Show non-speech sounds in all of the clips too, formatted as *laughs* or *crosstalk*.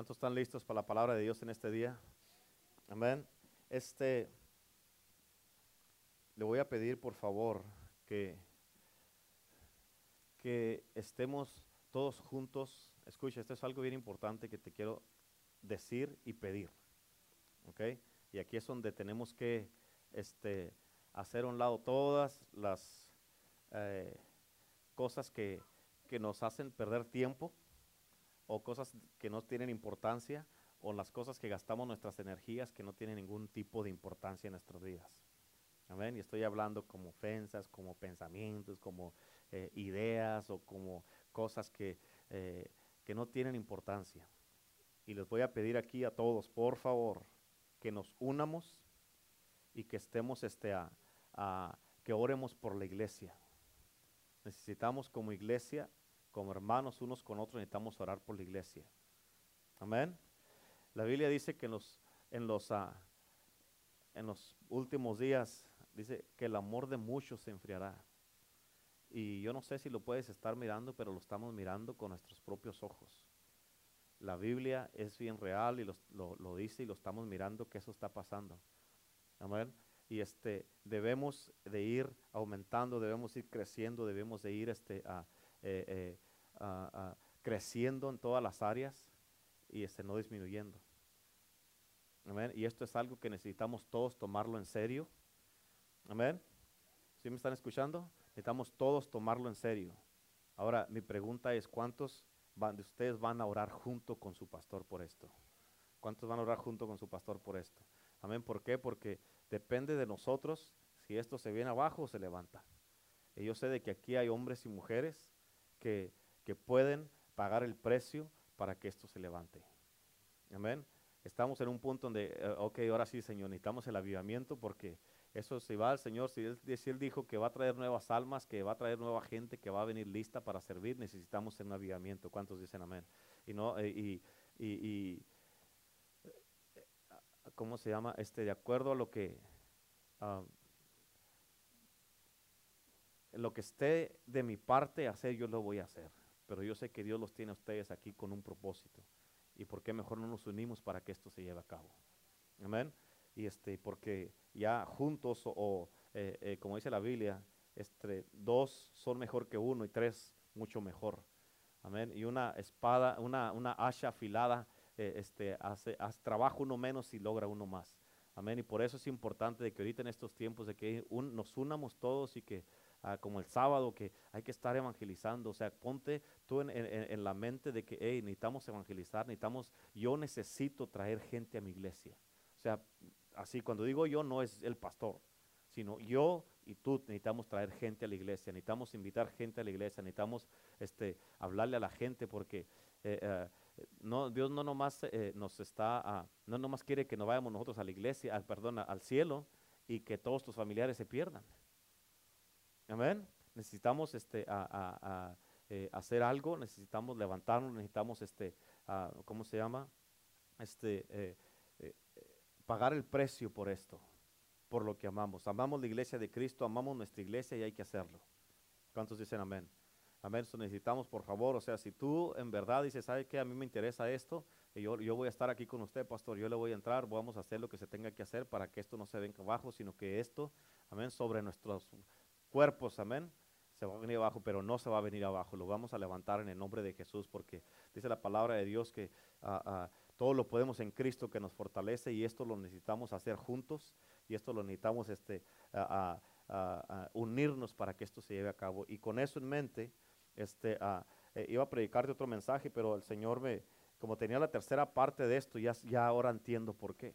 ¿Cuántos están listos para la palabra de Dios en este día? Amén. Este, le voy a pedir por favor que, que estemos todos juntos. Escucha, esto es algo bien importante que te quiero decir y pedir. ¿Ok? Y aquí es donde tenemos que este, hacer a un lado todas las eh, cosas que, que nos hacen perder tiempo o cosas que no tienen importancia o las cosas que gastamos nuestras energías que no tienen ningún tipo de importancia en nuestras vidas. Amén. Y estoy hablando como ofensas, como pensamientos, como eh, ideas o como cosas que, eh, que no tienen importancia. Y les voy a pedir aquí a todos, por favor, que nos unamos y que estemos este, a, que oremos por la iglesia. Necesitamos como iglesia, como hermanos unos con otros, necesitamos orar por la iglesia. Amén. La Biblia dice que en los, en los, uh, en los últimos días, dice que el amor de muchos se enfriará. Y yo no sé si lo puedes estar mirando, pero lo estamos mirando con nuestros propios ojos. La Biblia es bien real y lo, lo, lo dice y lo estamos mirando que eso está pasando. Amén. Y este, debemos de ir aumentando, debemos ir creciendo, debemos de ir este, a, eh, eh, a, a, creciendo en todas las áreas y este, no disminuyendo. Amén. Y esto es algo que necesitamos todos tomarlo en serio. Amén. ¿Sí me están escuchando? Necesitamos todos tomarlo en serio. Ahora, mi pregunta es, ¿cuántos van, de ustedes van a orar junto con su pastor por esto? ¿Cuántos van a orar junto con su pastor por esto? Amén. ¿Por qué? Porque depende de nosotros si esto se viene abajo o se levanta. Y yo sé de que aquí hay hombres y mujeres que, que pueden pagar el precio para que esto se levante. Amén. Estamos en un punto donde, uh, ok, ahora sí, Señor, necesitamos el avivamiento porque eso se va al Señor. Si él, si dijo que va a traer nuevas almas, que va a traer nueva gente, que va a venir lista para servir, necesitamos un avivamiento. ¿Cuántos dicen amén? Y no, eh, y, y, y, ¿cómo se llama? Este, de acuerdo a lo que, uh, lo que esté de mi parte hacer, yo lo voy a hacer. Pero yo sé que Dios los tiene a ustedes aquí con un propósito. ¿Y por qué mejor no nos unimos para que esto se lleve a cabo? Amén. Y este, porque ya juntos, o, eh, eh, como dice la Biblia, este, dos son mejor que uno y tres mucho mejor. Amén. Y una espada, una, una hacha afilada, eh, este, hace, hace trabajo uno menos y logra uno más. Amén. Y por eso es importante de que ahorita en estos tiempos de que un, nos unamos todos y que Uh, como el sábado, que hay que estar evangelizando. O sea, ponte tú en, la mente de que, necesitamos evangelizar, necesitamos, yo necesito traer gente a mi iglesia. O sea, así cuando digo yo, no es el pastor, sino yo y tú necesitamos traer gente a la iglesia, necesitamos invitar gente a la iglesia, necesitamos este, hablarle a la gente porque eh, no, Dios no nomás eh, nos está, uh, no nomás quiere que nos vayamos nosotros a la iglesia, al, perdón, al cielo y que todos tus familiares se pierdan. Amén. Necesitamos este, a, a, eh, hacer algo, necesitamos levantarnos, necesitamos, este, ¿cómo se llama? Este, eh, eh, pagar el precio por esto, por lo que amamos. Amamos la iglesia de Cristo, amamos nuestra iglesia y hay que hacerlo. ¿Cuántos dicen amén? Amén. Eso necesitamos, por favor. O sea, si tú en verdad dices, ¿sabe qué? A mí me interesa esto, y yo, yo voy a estar aquí con usted, pastor. Yo le voy a entrar, vamos a hacer lo que se tenga que hacer para que esto no se venga abajo, sino que esto, amén, sobre nuestros cuerpos, amén, se va a venir abajo, pero no se va a venir abajo, lo vamos a levantar en el nombre de Jesús, porque dice la palabra de Dios que uh, todo lo podemos en Cristo que nos fortalece y esto lo necesitamos hacer juntos y esto lo necesitamos este, uh, unirnos para que esto se lleve a cabo. Y con eso en mente, este, eh, iba a predicarte otro mensaje, pero el Señor me, como tenía la tercera parte de esto, ya, ya ahora entiendo por qué.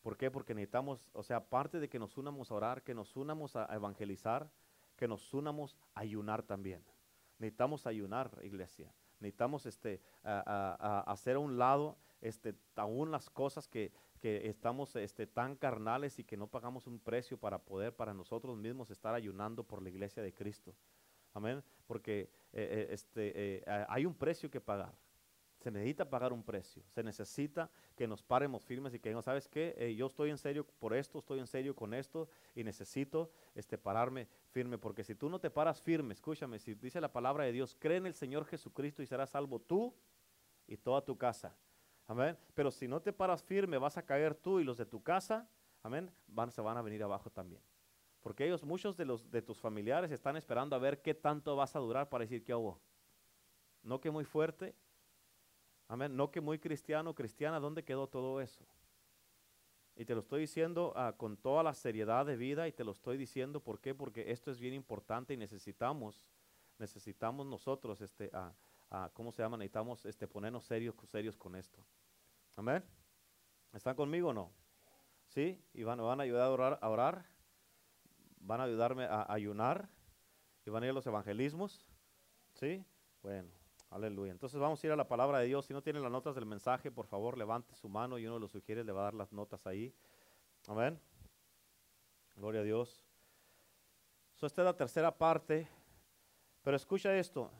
¿Por qué? Porque necesitamos, o sea, aparte de que nos unamos a orar, que nos unamos a evangelizar, que nos unamos a ayunar también. Necesitamos ayunar, iglesia. Necesitamos este, a, a, a hacer a un lado este, aún las cosas que, que estamos este, tan carnales y que no pagamos un precio para poder para nosotros mismos estar ayunando por la iglesia de Cristo. Amén. Porque eh, este, eh, hay un precio que pagar. Se necesita pagar un precio, se necesita que nos paremos firmes y que no sabes qué, eh, yo estoy en serio por esto, estoy en serio con esto y necesito este, pararme firme, porque si tú no te paras firme, escúchame, si dice la palabra de Dios, cree en el Señor Jesucristo y serás salvo tú y toda tu casa. Amén. Pero si no te paras firme, vas a caer tú y los de tu casa, amén, van, se van a venir abajo también. Porque ellos, muchos de, los, de tus familiares están esperando a ver qué tanto vas a durar para decir que hubo. No que muy fuerte, amén, no que muy cristiano, cristiana, ¿dónde quedó todo eso? Y te lo estoy diciendo ah, con toda la seriedad de vida y te lo estoy diciendo, ¿por qué? Porque esto es bien importante y necesitamos, necesitamos nosotros, este, ah, ah, ¿cómo se llama? Necesitamos este, ponernos serios, serios con esto. Amén. ¿Están conmigo o no? ¿Sí? ¿Y van, van a ayudar a orar, a orar? ¿Van a ayudarme a ayunar? ¿Y van a ir a los evangelismos? ¿Sí? Bueno. Aleluya. Entonces vamos a ir a la palabra de Dios. Si no tienen las notas del mensaje, por favor, levante su mano y uno lo sugiere, le va a dar las notas ahí. Amén. Gloria a Dios. esta es la tercera parte. Pero escucha esto.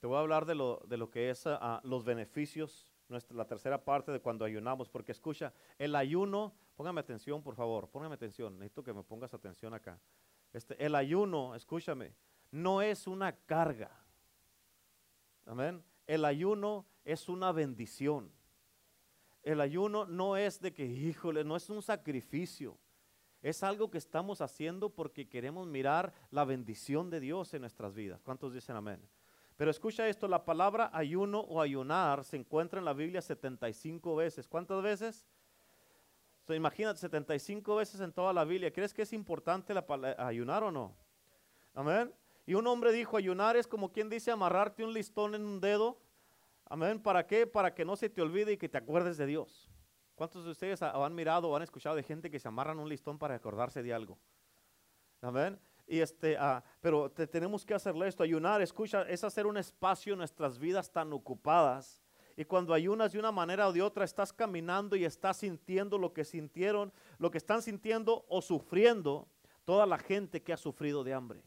Te voy a hablar de lo, de lo que es ah, los beneficios, nuestra, la tercera parte de cuando ayunamos. Porque escucha, el ayuno, póngame atención, por favor, póngame atención. Necesito que me pongas atención acá. Este, el ayuno, escúchame, no es una carga. Amén. El ayuno es una bendición. El ayuno no es de que, híjole, no es un sacrificio. Es algo que estamos haciendo porque queremos mirar la bendición de Dios en nuestras vidas. ¿Cuántos dicen amén? Pero escucha esto, la palabra ayuno o ayunar se encuentra en la Biblia 75 veces. ¿Cuántas veces? imagínate, 75 veces en toda la Biblia. ¿Crees que es importante ayunar o no? Amén. Y un hombre dijo, ayunar es como quien dice amarrarte un listón en un dedo. Amén. ¿Para qué? Para que no se te olvide y que te acuerdes de Dios. ¿Cuántos de ustedes han mirado o han escuchado de gente que se amarran un listón para acordarse de algo? Amén. Y este, ah, pero tenemos que hacerle esto. Ayunar, escucha, es hacer un espacio en nuestras vidas tan ocupadas. Y cuando ayunas de una manera o de otra, estás caminando y estás sintiendo lo que sintieron, lo que están sintiendo o sufriendo toda la gente que ha sufrido de hambre.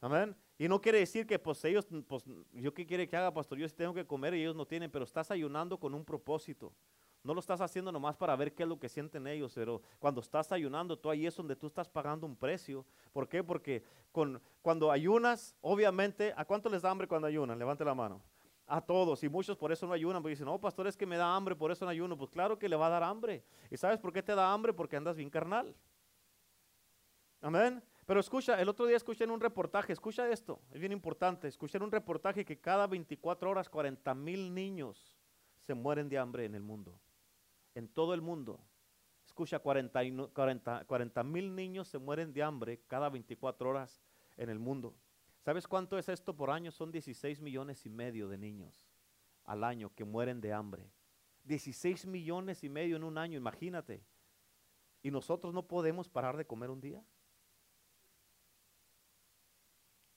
Amén. Y no quiere decir que pues ellos, pues yo qué quiere que haga, pastor, yo tengo que comer y ellos no tienen, pero estás ayunando con un propósito. No lo estás haciendo nomás para ver qué es lo que sienten ellos, pero cuando estás ayunando, tú ahí es donde tú estás pagando un precio. ¿Por qué? Porque con, cuando ayunas, obviamente, ¿a cuánto les da hambre cuando ayunan? Levante la mano. A todos, y muchos por eso no ayunan, porque dicen, no, pastor, es que me da hambre, por eso no ayuno. Pues claro que le va a dar hambre. ¿Y sabes por qué te da hambre? Porque andas bien carnal. Amén. Pero escucha, el otro día escuché en un reportaje, escucha esto, es bien importante, escuché en un reportaje que cada 24 horas 40 mil niños se mueren de hambre en el mundo, en todo el mundo. Escucha, 40 mil niños se mueren de hambre cada 24 horas en el mundo. ¿Sabes cuánto es esto por año? Son 16 millones y medio de niños al año que mueren de hambre. 16 millones y medio en un año, imagínate. ¿Y nosotros no podemos parar de comer un día?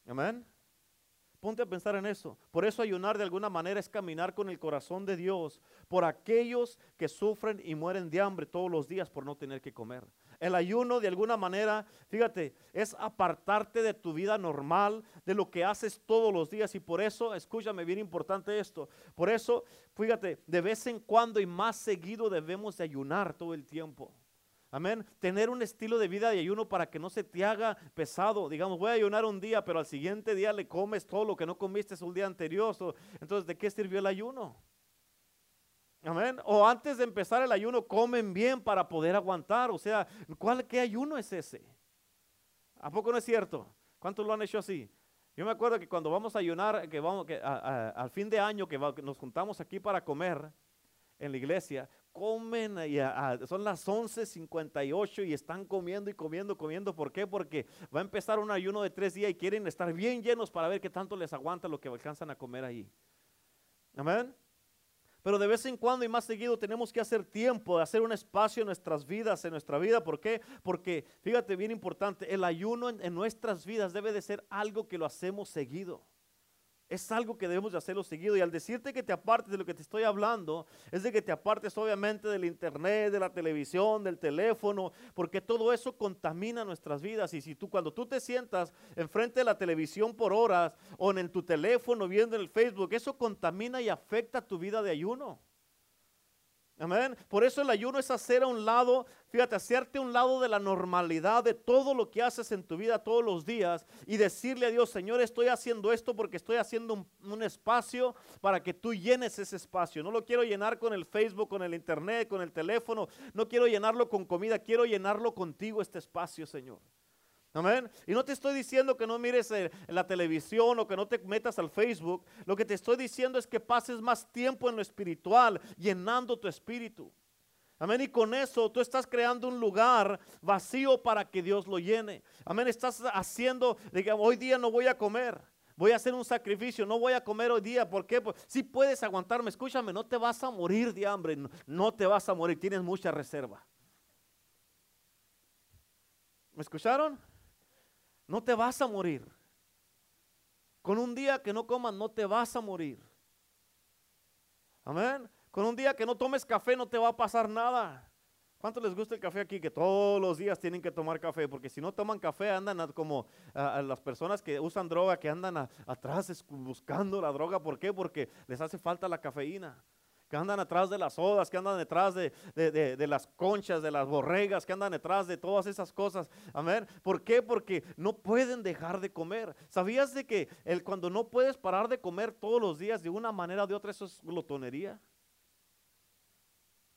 Amén. Ponte a pensar en eso. Por eso ayunar de alguna manera es caminar con el corazón de Dios por aquellos que sufren y mueren de hambre todos los días por no tener que comer. El ayuno de alguna manera, fíjate, es apartarte de tu vida normal, de lo que haces todos los días. Y por eso, escúchame, bien importante esto. Por eso, fíjate, de vez en cuando y más seguido debemos de ayunar todo el tiempo. Amén. Tener un estilo de vida de ayuno para que no se te haga pesado. Digamos, voy a ayunar un día, pero al siguiente día le comes todo lo que no comiste el día anterior. Entonces, ¿de qué sirvió el ayuno? Amén. O antes de empezar el ayuno, comen bien para poder aguantar. O sea, ¿cuál, ¿qué ayuno es ese? ¿A poco no es cierto? ¿Cuántos lo han hecho así? Yo me acuerdo que cuando vamos a ayunar, que vamos, que al fin de año que nos juntamos aquí para comer en la iglesia, comen, y son las 11.58 y están comiendo y comiendo, comiendo. ¿Por qué? Porque va a empezar un ayuno de tres días y quieren estar bien llenos para ver qué tanto les aguanta lo que alcanzan a comer ahí. Amén. Pero de vez en cuando y más seguido tenemos que hacer tiempo, hacer un espacio en nuestras vidas, en nuestra vida. ¿Por qué? Porque, fíjate, bien importante, el ayuno en nuestras vidas debe de ser algo que lo hacemos seguido. Es algo que debemos de hacerlo seguido. Y al decirte que te apartes de lo que te estoy hablando, es de que te apartes obviamente del internet, de la televisión, del teléfono, porque todo eso contamina nuestras vidas. Y si tú, cuando tú te sientas enfrente de la televisión por horas o en tu teléfono viendo en el Facebook, eso contamina y afecta tu vida de ayuno. Amén. Por eso el ayuno es hacer a un lado, fíjate, hacerte un lado de la normalidad de todo lo que haces en tu vida todos los días y decirle a Dios, Señor, estoy haciendo esto porque estoy haciendo un, un, espacio para que tú llenes ese espacio. No lo quiero llenar con el Facebook, con el internet, con el teléfono. No quiero llenarlo con comida, quiero llenarlo contigo este espacio, Señor. Amén. Y no te estoy diciendo que no mires eh, la televisión o que no te metas al Facebook. Lo que te estoy diciendo es que pases más tiempo en lo espiritual, llenando tu espíritu. Amén. Y con eso tú estás creando un lugar vacío para que Dios lo llene. Amén. Estás haciendo, digamos, hoy día no voy a comer. Voy a hacer un sacrificio, no voy a comer hoy día. ¿Por qué? Pues, si puedes aguantarme, escúchame, no te vas a morir de hambre. no te vas a morir, tienes mucha reserva. ¿Me escucharon? no te vas a morir. Con un día que no comas, no te vas a morir. Amén. Con un día que no tomes café, no te va a pasar nada. ¿Cuánto les gusta el café aquí? Que todos los días tienen que tomar café, porque si no toman café andan como a, las personas que usan droga, que andan atrás buscando la droga. ¿Por qué? Porque les hace falta la cafeína que andan atrás de las odas, que andan detrás de, las conchas, de las borregas, que andan detrás de todas esas cosas. Amén. ¿Por qué? Porque no pueden dejar de comer. ¿Sabías de que cuando no puedes parar de comer todos los días de una manera o de otra, eso es glotonería?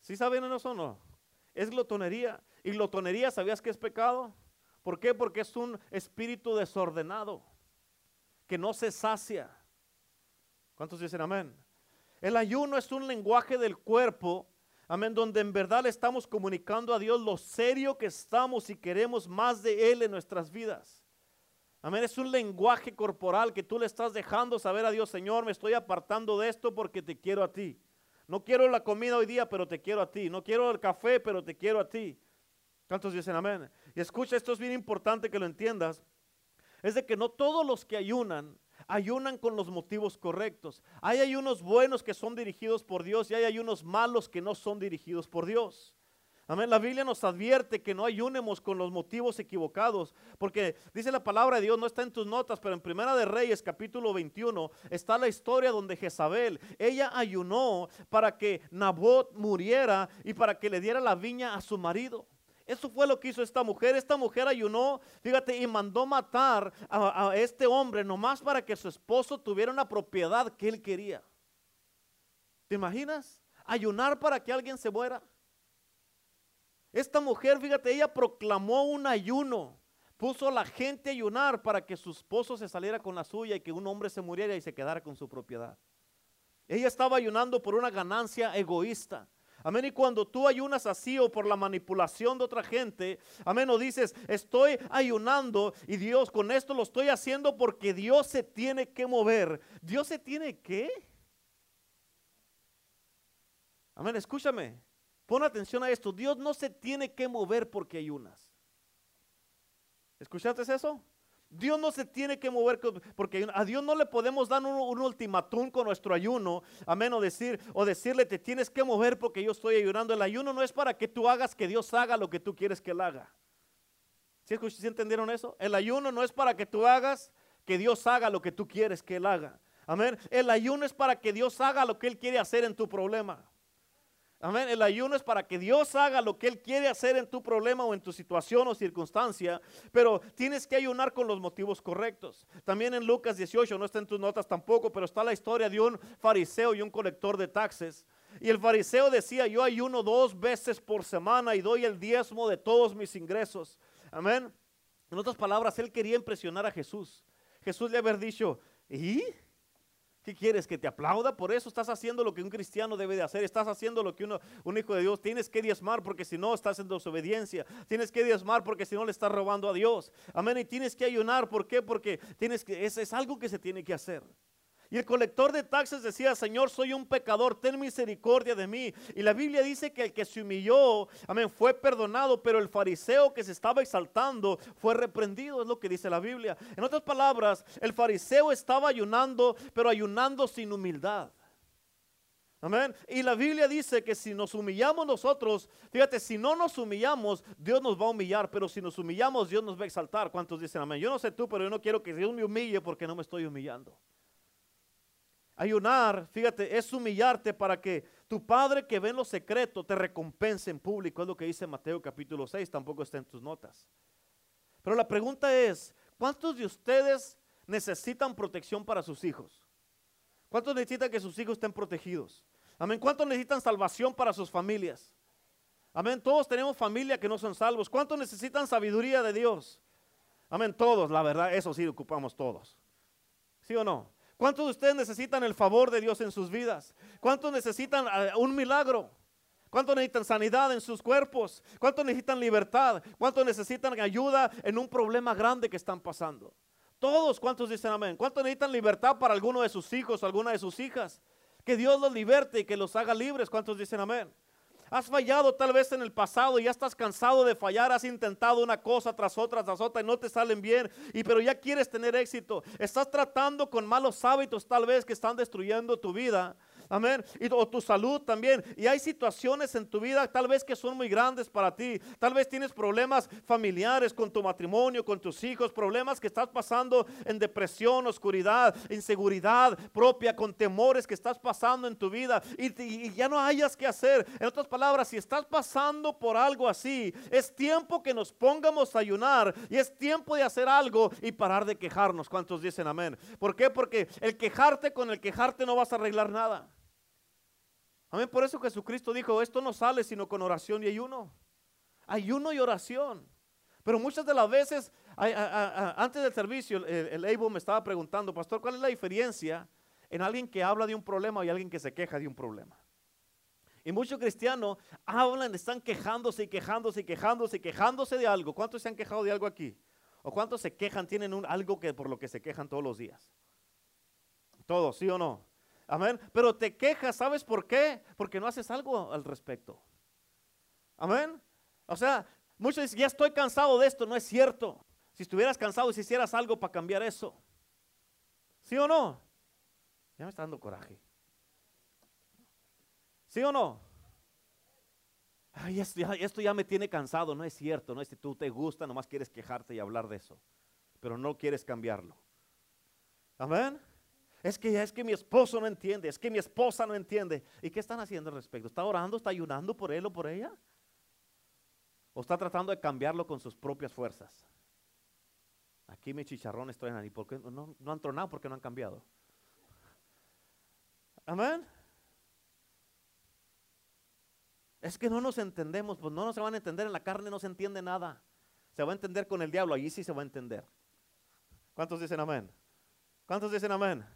¿Sí saben eso o no? Es glotonería. Y glotonería, ¿sabías que es pecado? ¿Por qué? Porque es un espíritu desordenado que no se sacia. ¿Cuántos dicen amén? El ayuno es un lenguaje del cuerpo, amén, donde en verdad le estamos comunicando a Dios lo serio que estamos y queremos más de Él en nuestras vidas. Amén, es un lenguaje corporal que tú le estás dejando saber a Dios, Señor, me estoy apartando de esto porque te quiero a ti. No quiero la comida hoy día, pero te quiero a ti. No quiero el café, pero te quiero a ti. ¿Cuántos dicen amén? Y escucha, esto es bien importante que lo entiendas. Es de que no todos los que ayunan ayunan con los motivos correctos. Hay ayunos buenos que son dirigidos por Dios y hay ayunos malos que no son dirigidos por Dios. La Biblia nos advierte que no ayunemos con los motivos equivocados, porque dice la palabra de Dios, no está en tus notas, pero en Primera de Reyes, capítulo 21, está la historia donde Jezabel, ella ayunó para que Nabot muriera y para que le diera la viña a su marido. Eso fue lo que hizo esta mujer. Esta mujer ayunó, fíjate, y mandó matar a, este hombre nomás para que su esposo tuviera una propiedad que él quería. ¿Te imaginas? Ayunar para que alguien se muera. Esta mujer, fíjate, ella proclamó un ayuno. Puso a la gente a ayunar para que su esposo se saliera con la suya y que un hombre se muriera y se quedara con su propiedad. Ella estaba ayunando por una ganancia egoísta. Amén. Y cuando tú ayunas así o por la manipulación de otra gente, amén, o dices, estoy ayunando y Dios, con esto lo estoy haciendo porque Dios se tiene que mover. ¿Dios se tiene que? Amén, escúchame. Pon atención a esto. Dios no se tiene que mover porque ayunas. ¿Escuchaste eso? Dios no se tiene que mover porque a Dios no le podemos dar un, ultimátum con nuestro ayuno, amén, o decir o decirle te tienes que mover porque yo estoy ayunando. El ayuno no es para que tú hagas que Dios haga lo que tú quieres que él haga. ¿Sí, ¿Sí entendieron eso? El ayuno no es para que tú hagas que Dios haga lo que tú quieres que él haga. Amén. El ayuno es para que Dios haga lo que él quiere hacer en tu problema. Amén. El ayuno es para que Dios haga lo que Él quiere hacer en tu problema o en tu situación o circunstancia, pero tienes que ayunar con los motivos correctos. También en Lucas 18, no está en tus notas tampoco, pero está la historia de un fariseo y un colector de taxes. Y el fariseo decía, yo ayuno dos veces por semana y doy el diezmo de todos mis ingresos. Amén. En otras palabras, él quería impresionar a Jesús. Jesús le había dicho, ¿y? ¿Qué quieres? ¿Que te aplauda? Por eso estás haciendo lo que un cristiano debe de hacer. Estás haciendo lo que uno, un hijo de Dios. Tienes que diezmar porque si no estás en desobediencia. Tienes que diezmar porque si no le estás robando a Dios. Amén. Y tienes que ayunar. ¿Por qué? Porque tienes que, es, es algo que se tiene que hacer. Y el colector de taxes decía, Señor, soy un pecador, ten misericordia de mí. Y la Biblia dice que el que se humilló, amén, fue perdonado, pero el fariseo que se estaba exaltando fue reprendido, es lo que dice la Biblia. En otras palabras, el fariseo estaba ayunando, pero ayunando sin humildad. Amén. Y la Biblia dice que si nos humillamos nosotros, fíjate, si no nos humillamos, Dios nos va a humillar, pero si nos humillamos, Dios nos va a exaltar. ¿Cuántos dicen amén? Yo no sé tú, pero yo no quiero que Dios me humille porque no me estoy humillando. Ayunar, fíjate, es humillarte para que tu Padre que ve en lo secreto te recompense en público. Es lo que dice Mateo capítulo 6, tampoco está en tus notas. Pero la pregunta es, ¿cuántos de ustedes necesitan protección para sus hijos? ¿Cuántos necesitan que sus hijos estén protegidos? Amén. ¿Cuántos necesitan salvación para sus familias? Amén. Todos tenemos familia que no son salvos. ¿Cuántos necesitan sabiduría de Dios? Amén. Todos, la verdad, eso sí ocupamos todos. ¿Sí o no? ¿Cuántos de ustedes necesitan el favor de Dios en sus vidas? ¿Cuántos necesitan eh, un milagro? ¿Cuántos necesitan sanidad en sus cuerpos? ¿Cuántos necesitan libertad? ¿Cuántos necesitan ayuda en un problema grande que están pasando? Todos, ¿cuántos dicen amén? ¿Cuántos necesitan libertad para alguno de sus hijos o alguna de sus hijas? Que Dios los liberte y que los haga libres. ¿Cuántos dicen amén? Has fallado tal vez en el pasado ya estás cansado de fallar, has intentado una cosa tras otra, tras otra y no te salen bien, y pero ya quieres tener éxito. Estás tratando con malos hábitos tal vez que están destruyendo tu vida. Amén. Y, o tu salud también. Y hay situaciones en tu vida tal vez que son muy grandes para ti. Tal vez tienes problemas familiares con tu matrimonio, con tus hijos, problemas que estás pasando en depresión, oscuridad, inseguridad propia, con temores que estás pasando en tu vida y, y ya no hayas que hacer. En otras palabras, si estás pasando por algo así, es tiempo que nos pongamos a ayunar y es tiempo de hacer algo y parar de quejarnos. ¿Cuántos dicen amén? ¿Por qué? Porque el quejarte con el quejarte no vas a arreglar nada. Amén. Por eso Jesucristo dijo, esto no sale sino con oración y ayuno. Ayuno y oración. Pero muchas de las veces, antes del servicio, el, el me estaba preguntando, pastor, ¿cuál es la diferencia en alguien que habla de un problema y alguien que se queja de un problema? Y muchos cristianos hablan, están quejándose y quejándose y quejándose y quejándose de algo. ¿Cuántos se han quejado de algo aquí? ¿O cuántos se quejan, tienen un, algo que por lo que se quejan todos los días? Todos, ¿sí o no? Amén. Pero te quejas, ¿sabes por qué? Porque no haces algo al respecto. Amén. O sea, muchos dicen, ya estoy cansado de esto. No es cierto. Si estuvieras cansado si hicieras algo para cambiar eso. ¿Sí o no? Ya me está dando coraje. ¿Sí o no? Ay, esto, ya, esto ya me tiene cansado. No es cierto. No es si tú te gusta, nomás quieres quejarte y hablar de eso. Pero no quieres cambiarlo. Amén. Es que es que mi esposo no entiende, es que mi esposa no entiende. ¿Y qué están haciendo al respecto? ¿Está orando, está ayunando por él o por ella? ¿O está tratando de cambiarlo con sus propias fuerzas? Aquí mis chicharrones traen ahí. ¿Por qué no, han tronado? porque no han cambiado? Amén. Es que no nos entendemos, pues no nos van a entender en la carne, no se entiende nada. Se va a entender con el diablo, allí sí se va a entender. ¿Cuántos dicen amén? ¿Cuántos dicen amén?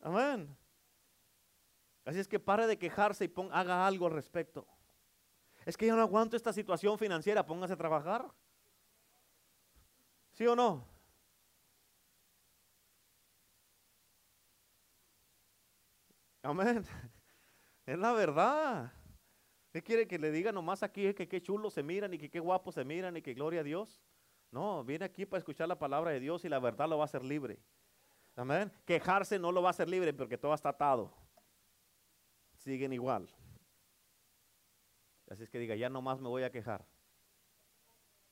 Amén. Así es que pare de quejarse y haga algo al respecto. Es que yo no aguanto esta situación financiera, póngase a trabajar. ¿Sí o no? Amén. *laughs* Es la verdad. ¿Qué quiere que le diga nomás aquí que qué chulo se miran y que qué guapo se miran y que gloria a Dios? No, viene aquí para escuchar la palabra de Dios y la verdad lo va a hacer libre. Amén. Quejarse no lo va a hacer libre porque todo está atado. Siguen igual. Así es que diga, ya no más me voy a quejar.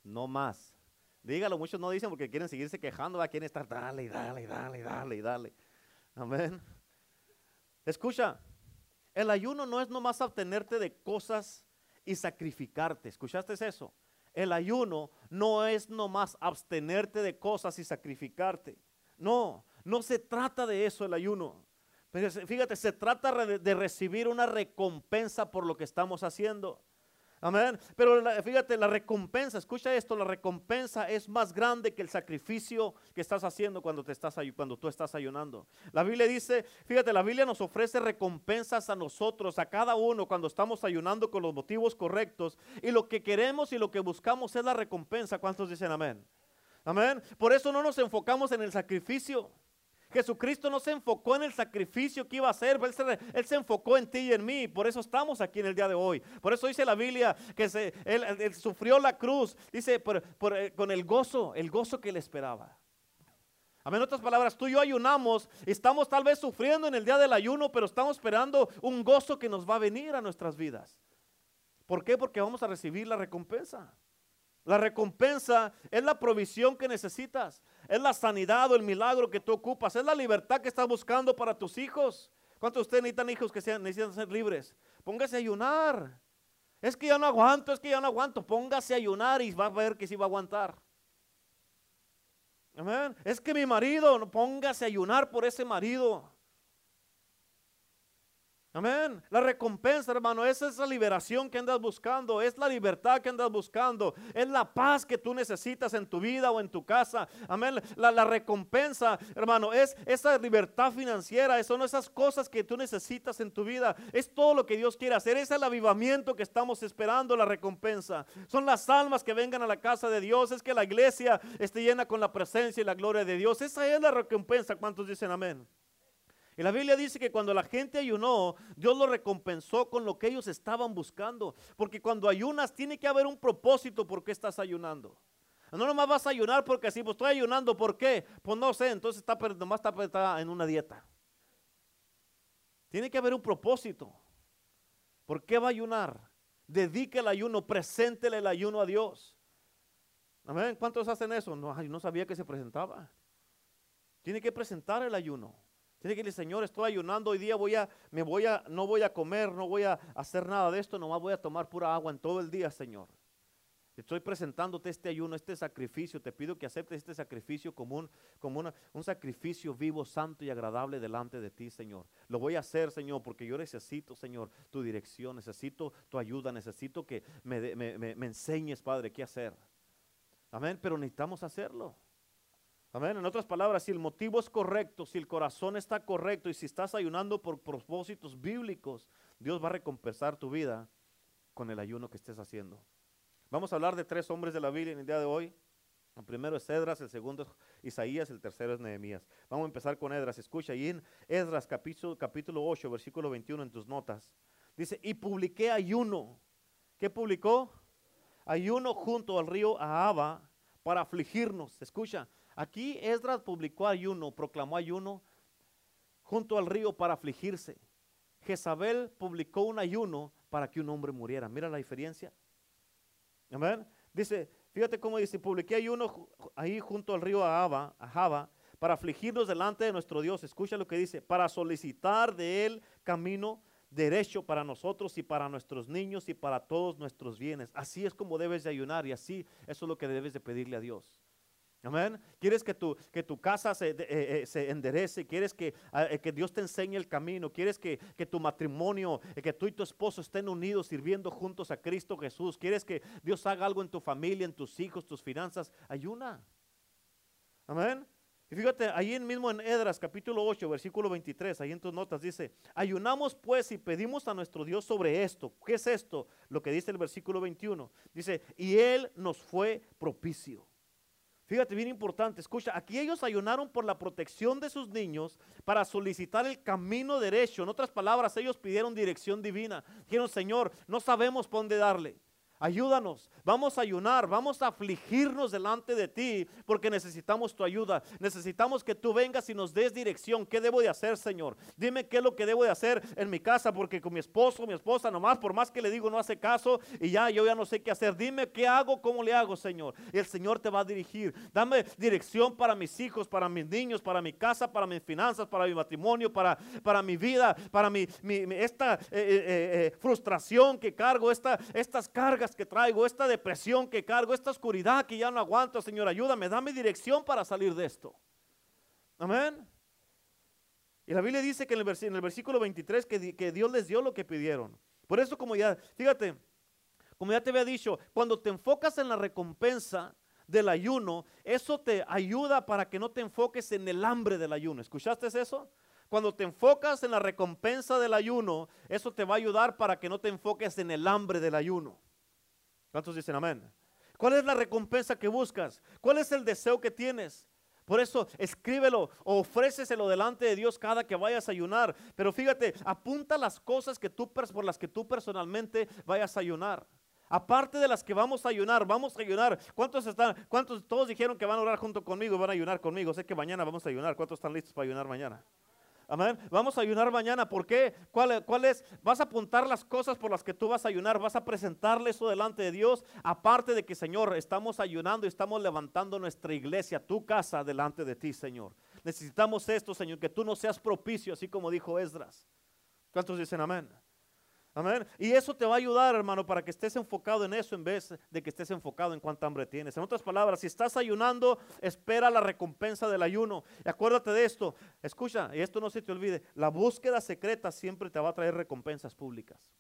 No más. Dígalo, muchos no dicen porque quieren seguirse quejando, a quieren estar, dale, dale, dale, dale, dale. Amén. Escucha, el ayuno no es nomás abstenerte de cosas y sacrificarte. ¿Escuchaste eso? El ayuno no es nomás abstenerte de cosas y sacrificarte. No, no se trata de eso el ayuno. Pero fíjate, se trata de recibir una recompensa por lo que estamos haciendo. Amén. Pero fíjate, la recompensa, escucha esto, la recompensa es más grande que el sacrificio que estás haciendo cuando, te estás, cuando tú estás ayunando. La Biblia dice, fíjate, la Biblia nos ofrece recompensas a nosotros, a cada uno, cuando estamos ayunando con los motivos correctos. Y lo que queremos y lo que buscamos es la recompensa. ¿Cuántos dicen amén? Amén. Por eso no nos enfocamos en el sacrificio. Jesucristo no se enfocó en el sacrificio que iba a hacer, él se, enfocó en ti y en mí. Por eso estamos aquí en el día de hoy. Por eso dice la Biblia que se, él, sufrió la cruz, dice, eh, con el gozo, el gozo que le esperaba. A en otras palabras, tú y yo ayunamos, estamos tal vez sufriendo en el día del ayuno, pero estamos esperando un gozo que nos va a venir a nuestras vidas. ¿Por qué? Porque vamos a recibir la recompensa. La recompensa es la provisión que necesitas. Es la sanidad o el milagro que tú ocupas. Es la libertad que estás buscando para tus hijos. ¿Cuántos de ustedes necesitan hijos que sean, necesitan ser libres? Póngase a ayunar. Es que ya no aguanto, es que ya no aguanto. Póngase a ayunar y va a ver que sí va a aguantar. Amén. Es que mi marido, póngase a ayunar por ese marido. Amén. La recompensa, hermano, es esa liberación que andas buscando, es la libertad que andas buscando, es la paz que tú necesitas en tu vida o en tu casa. Amén. La, recompensa, hermano, es esa libertad financiera, son esas cosas que tú necesitas en tu vida. Es todo lo que Dios quiere hacer, es el avivamiento que estamos esperando, la recompensa. Son las almas que vengan a la casa de Dios, es que la iglesia esté llena con la presencia y la gloria de Dios. Esa es la recompensa. ¿Cuántos dicen amén? Y la Biblia dice que cuando la gente ayunó, Dios lo recompensó con lo que ellos estaban buscando. Porque cuando ayunas tiene que haber un propósito por qué estás ayunando. No nomás vas a ayunar porque así, pues estoy ayunando, ¿por qué? Pues no sé, entonces nomás está en una dieta. Tiene que haber un propósito. ¿Por qué va a ayunar? Dedique el ayuno, preséntele el ayuno a Dios. Amén. ¿Cuántos hacen eso? No, no sabía que se presentaba. Tiene que presentar el ayuno. Tiene que decir, Señor, estoy ayunando hoy día, voy a, me voy a, no voy a comer, no voy a hacer nada de esto, nomás voy a tomar pura agua en todo el día, Señor. Estoy presentándote este ayuno, este sacrificio. Te pido que aceptes este sacrificio como, un, como un sacrificio vivo, santo y agradable delante de ti, Señor. Lo voy a hacer, Señor, porque yo necesito, Señor, tu dirección, necesito tu ayuda, necesito que me, me enseñes, Padre, qué hacer. Amén, pero necesitamos hacerlo. Amén. En otras palabras, si el motivo es correcto, si el corazón está correcto y si estás ayunando por propósitos bíblicos, Dios va a recompensar tu vida con el ayuno que estés haciendo. Vamos a hablar de tres hombres de la Biblia en el día de hoy. El primero es Edras, el segundo es Isaías, el tercero es Nehemías. Vamos a empezar con Edras. Escucha ahí en Edras capítulo, capítulo 8, versículo 21 en tus notas. Dice, y publiqué ayuno. ¿Qué publicó? Ayuno junto al río Ahaba para afligirnos. Escucha, Aquí Esdras publicó ayuno, proclamó ayuno junto al río para afligirse. Jezabel publicó un ayuno para que un hombre muriera. Mira la diferencia. Amén. Dice, fíjate cómo dice, publiqué ayuno ahí junto al río Ahaba, para afligirnos delante de nuestro Dios. Escucha lo que dice, para solicitar de él camino derecho para nosotros y para nuestros niños y para todos nuestros bienes. Así es como debes de ayunar y así eso es lo que debes de pedirle a Dios. Amén. Quieres que tu, que tu casa se, eh, eh, se enderece, quieres que, ah, eh, que, Dios te enseñe el camino, quieres que, que tu matrimonio, que tú y tu esposo estén unidos sirviendo juntos a Cristo Jesús, quieres que Dios haga algo en tu familia, en tus hijos, tus finanzas, ayuna. Amén. Y fíjate, ahí mismo en Edras capítulo 8, versículo 23, ahí en tus notas dice, ayunamos pues y pedimos a nuestro Dios sobre esto. ¿Qué es esto? Lo que dice el versículo 21. Dice, y Él nos fue propicio. Fíjate, bien importante, escucha, aquí ellos ayunaron por la protección de sus niños para solicitar el camino derecho. En otras palabras, ellos pidieron dirección divina. Dijeron, Señor, no sabemos por dónde darle. Ayúdanos, vamos a ayunar, vamos a afligirnos delante de ti porque necesitamos tu ayuda. Necesitamos que tú vengas y nos des dirección. ¿Qué debo de hacer, Señor? Dime qué es lo que debo de hacer en mi casa porque con mi esposo, mi esposa, nomás por más que le digo no hace caso y ya yo ya no sé qué hacer. Dime qué hago, cómo le hago, Señor. Y el Señor te va a dirigir. Dame dirección para mis hijos, para mis niños, para mi casa, para mis finanzas, para mi matrimonio, para, para mi vida, para mi, esta eh, eh, eh, frustración que cargo, esta, estas cargas que traigo, esta depresión que cargo, esta oscuridad que ya no aguanto, Señor, ayúdame, dame dirección para salir de esto. Amén. Y la Biblia dice que en el, versículo 23 que, que Dios les dio lo que pidieron. Por eso como ya, fíjate, como ya te había dicho, cuando te enfocas en la recompensa del ayuno, eso te ayuda para que no te enfoques en el hambre del ayuno. ¿Escuchaste eso? Cuando te enfocas en la recompensa del ayuno, eso te va a ayudar para que no te enfoques en el hambre del ayuno. ¿Cuántos dicen amén? ¿Cuál es la recompensa que buscas? ¿Cuál es el deseo que tienes? Por eso escríbelo, ofréceselo delante de Dios cada que vayas a ayunar. Pero fíjate, apunta las cosas que tú, por las que tú personalmente vayas a ayunar. Aparte de las que vamos a ayunar, vamos a ayunar. ¿Cuántos están? ¿Cuántos? Todos dijeron que van a orar junto conmigo, van a ayunar conmigo. Sé que mañana vamos a ayunar. ¿Cuántos están listos para ayunar mañana? Amén. Vamos a ayunar mañana. ¿Por qué? ¿Cuál, ¿Cuál, es? Vas a apuntar las cosas por las que tú vas a ayunar. Vas a presentarle eso delante de Dios. Aparte de que, Señor, estamos ayunando y estamos levantando nuestra iglesia, tu casa, delante de ti, Señor. Necesitamos esto, Señor, que tú no seas propicio, así como dijo Esdras. ¿Cuántos dicen amén? Amén. Y eso te va a ayudar, hermano, para que estés enfocado en eso en vez de que estés enfocado en cuánta hambre tienes. En otras palabras, si estás ayunando, espera la recompensa del ayuno. Y acuérdate de esto. Escucha, y esto no se te olvide. La búsqueda secreta siempre te va a traer recompensas públicas.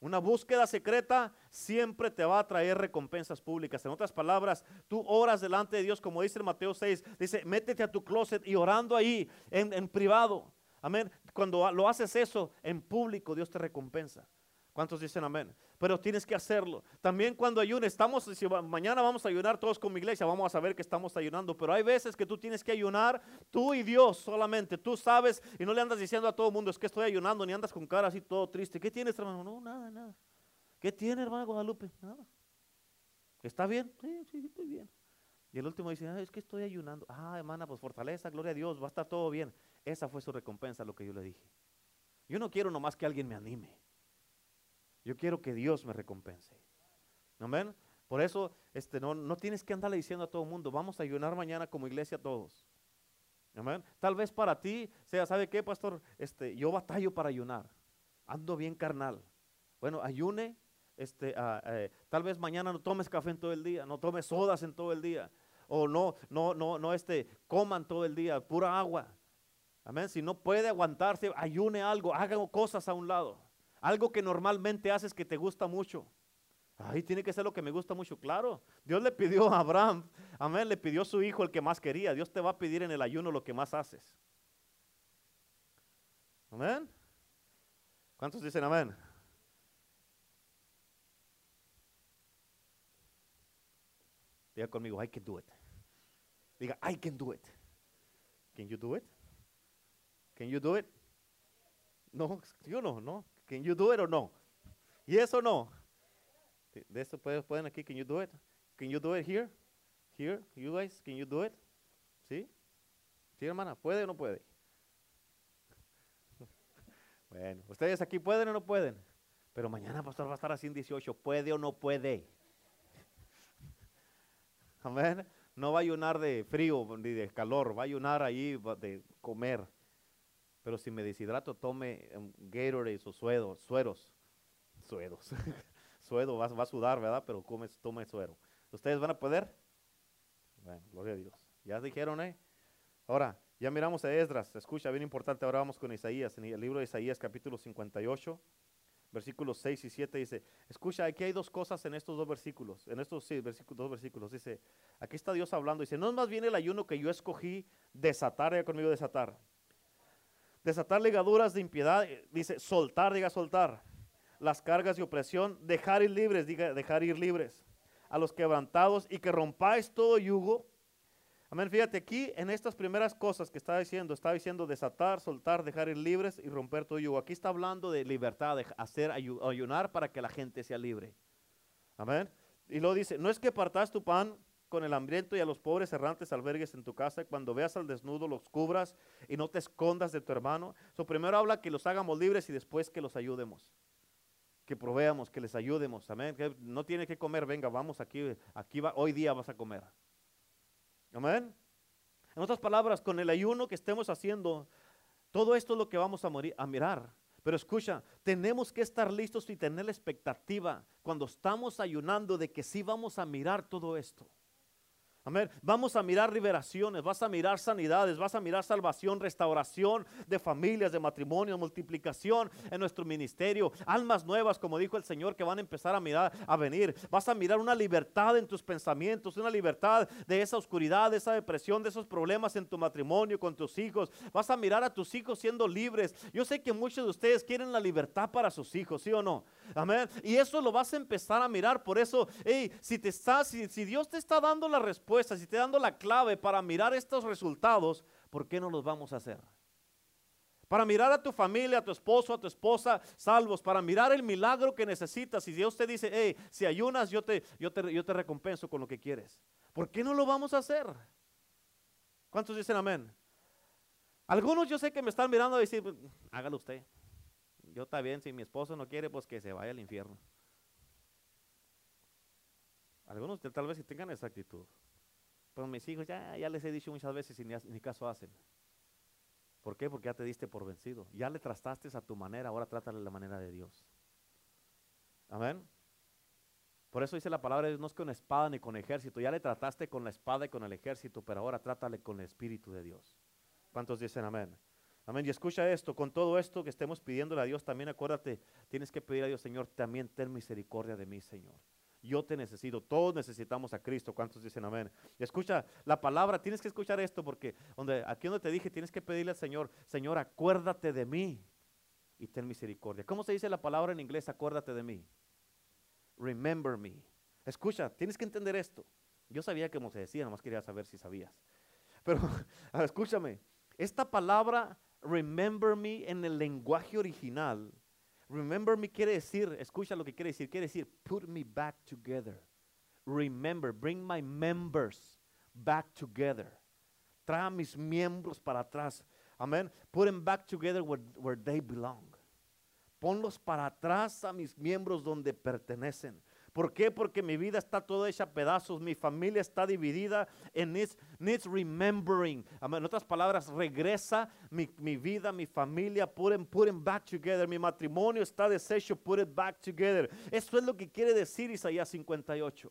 Una búsqueda secreta siempre te va a traer recompensas públicas. En otras palabras, tú oras delante de Dios, como dice Mateo 6, dice, métete a tu closet y orando ahí en, en privado. Amén. Cuando lo haces eso en público, Dios te recompensa. ¿Cuántos dicen amén? Pero tienes que hacerlo. También cuando ayunes, estamos, si mañana vamos a ayunar todos como iglesia, vamos a saber que estamos ayunando. Pero hay veces que tú tienes que ayunar tú y Dios solamente. Tú sabes y no le andas diciendo a todo el mundo, es que estoy ayunando, ni andas con cara así todo triste. ¿Qué tienes, hermano? No, nada, nada. ¿Qué tiene, hermano Guadalupe? Nada. ¿Está bien? Sí, sí, estoy bien. Y el último dice, es que estoy ayunando. Ah, hermana, pues fortaleza, gloria a Dios, va a estar todo bien. Esa fue su recompensa, lo que yo le dije. Yo no quiero nomás que alguien me anime. Yo quiero que Dios me recompense. Amén. Por eso este, no, no tienes que andarle diciendo a todo el mundo, vamos a ayunar mañana como iglesia todos. Amén. Tal vez para ti sea, ¿sabe qué, pastor? Este, yo batallo para ayunar. Ando bien carnal. Bueno, ayune. Este, ah, eh, tal vez mañana no tomes café en todo el día, no tomes sodas en todo el día, o no, no, no, no, este, coman todo el día, pura agua. Amén. Si no puede aguantarse, ayune algo, haga cosas a un lado. Algo que normalmente haces que te gusta mucho. Ahí tiene que ser lo que me gusta mucho. Claro, Dios le pidió a Abraham, amén, le pidió a su hijo el que más quería. Dios te va a pedir en el ayuno lo que más haces. Amén. ¿Cuántos dicen amén? Diga conmigo, I can do it. Diga, I can do it. Can you do it? Can you do it? No, yo no, no. Can you do it or no? Yes or no? De eso pueden aquí, can you do it? Can you do it here? Here, you guys, can you do it? ¿Sí? ¿Sí, hermana? ¿Puede o no puede? *laughs* Bueno, ¿ustedes aquí pueden o no pueden? Pero mañana, pastor, va a estar así en 18. ¿Puede o no puede? *laughs* Amén. No va a ayunar de frío ni de calor, va a ayunar ahí de comer. Pero si me deshidrato, tome um, Gatorade o sueros, sueros. Sueros. *laughs* Suedo, va, a sudar, ¿verdad? Pero come, tome suero. ¿Ustedes van a poder? Bueno, gloria a Dios. Ya dijeron, ¿eh? Ahora, ya miramos a Esdras. Escucha, bien importante. Ahora vamos con Isaías. En el libro de Isaías, capítulo 58, versículos 6 y 7 dice, escucha, aquí hay dos cosas en estos dos versículos. En estos dos versículos. Dice, aquí está Dios hablando. Dice, no es más bien el ayuno que yo escogí desatar, ya conmigo desatar desatar ligaduras de impiedad, eh, dice soltar, diga soltar, las cargas de opresión, dejar ir libres, diga dejar ir libres, a los quebrantados y que rompáis todo yugo. Amén, fíjate aquí en estas primeras cosas que está diciendo, está diciendo desatar, soltar, dejar ir libres y romper todo yugo. Aquí está hablando de libertad, de hacer ayunar para que la gente sea libre. Amén. Y lo dice, no es que partas tu pan con el hambriento y a los pobres errantes albergues en tu casa. Cuando veas al desnudo los cubras y no te escondas de tu hermano. So, primero habla que los hagamos libres y después que los ayudemos. Que proveamos, que les ayudemos. Amén. Que no tiene que comer, venga, vamos aquí, aquí va, hoy día vas a comer. Amén. En otras palabras, con el ayuno que estemos haciendo, todo esto es lo que vamos a, morir, a mirar. Pero escucha, tenemos que estar listos y tener la expectativa cuando estamos ayunando de que sí vamos a mirar todo esto. Amén. Vamos a mirar liberaciones, vas a mirar sanidades, vas a mirar salvación, restauración de familias, de matrimonio, multiplicación en nuestro ministerio, almas nuevas, como dijo el Señor, que van a empezar a mirar, a venir. Vas a mirar una libertad en tus pensamientos, una libertad de esa oscuridad, de esa depresión, de esos problemas en tu matrimonio, con tus hijos. Vas a mirar a tus hijos siendo libres. Yo sé que muchos de ustedes quieren la libertad para sus hijos, ¿sí o no? Amén. Y eso lo vas a empezar a mirar. Por eso, hey, si te está, si, Dios te está dando la respuesta, te está dando la clave para mirar estos resultados, ¿por qué no los vamos a hacer? Para mirar a tu familia, a tu esposo, a tu esposa salvos, para mirar el milagro que necesitas. Y Dios te dice, hey, si ayunas, yo te, yo te, yo te recompenso con lo que quieres. ¿Por qué no lo vamos a hacer? ¿Cuántos dicen amén? Algunos yo sé que me están mirando y decir, pues, hágalo usted. Yo está bien, si mi esposo no quiere, pues que se vaya al infierno. Algunos tal vez tengan esa actitud. Pero mis hijos ya, ya les he dicho muchas veces y ni, caso hacen. ¿Por qué? Porque ya te diste por vencido. Ya le trataste a tu manera, ahora trátale la manera de Dios. Amén. Por eso dice la palabra de Dios, no es con espada ni con ejército. Ya le trataste con la espada y con el ejército, pero ahora trátale con el Espíritu de Dios. ¿Cuántos dicen amén? Amén. Y escucha esto, con todo esto que estemos pidiéndole a Dios, también acuérdate, tienes que pedir a Dios, Señor, también ten misericordia de mí, Señor. Yo te necesito, todos necesitamos a Cristo. ¿Cuántos dicen amén? Escucha la palabra, tienes que escuchar esto porque donde, aquí donde te dije, tienes que pedirle al Señor, Señor, acuérdate de mí y ten misericordia. ¿Cómo se dice la palabra en inglés, acuérdate de mí? Remember me. Escucha, tienes que entender esto. Yo sabía cómo se decía, nomás quería saber si sabías. Pero *laughs* escúchame, esta palabra remember me en el lenguaje original Remember me quiere decir, escucha lo que quiere decir, quiere decir put me back together. Remember, bring my members back together. Trae a mis miembros para atrás. Amén. Put them back together where, where they belong. Ponlos para atrás a mis miembros donde pertenecen. ¿Por qué? Porque mi vida está toda hecha a pedazos, mi familia está dividida en needs, needs remembering. En otras palabras, regresa mi, vida, mi familia, put them, put them back together. Mi matrimonio está deshecho, put it back together. Eso es lo que quiere decir Isaías 58.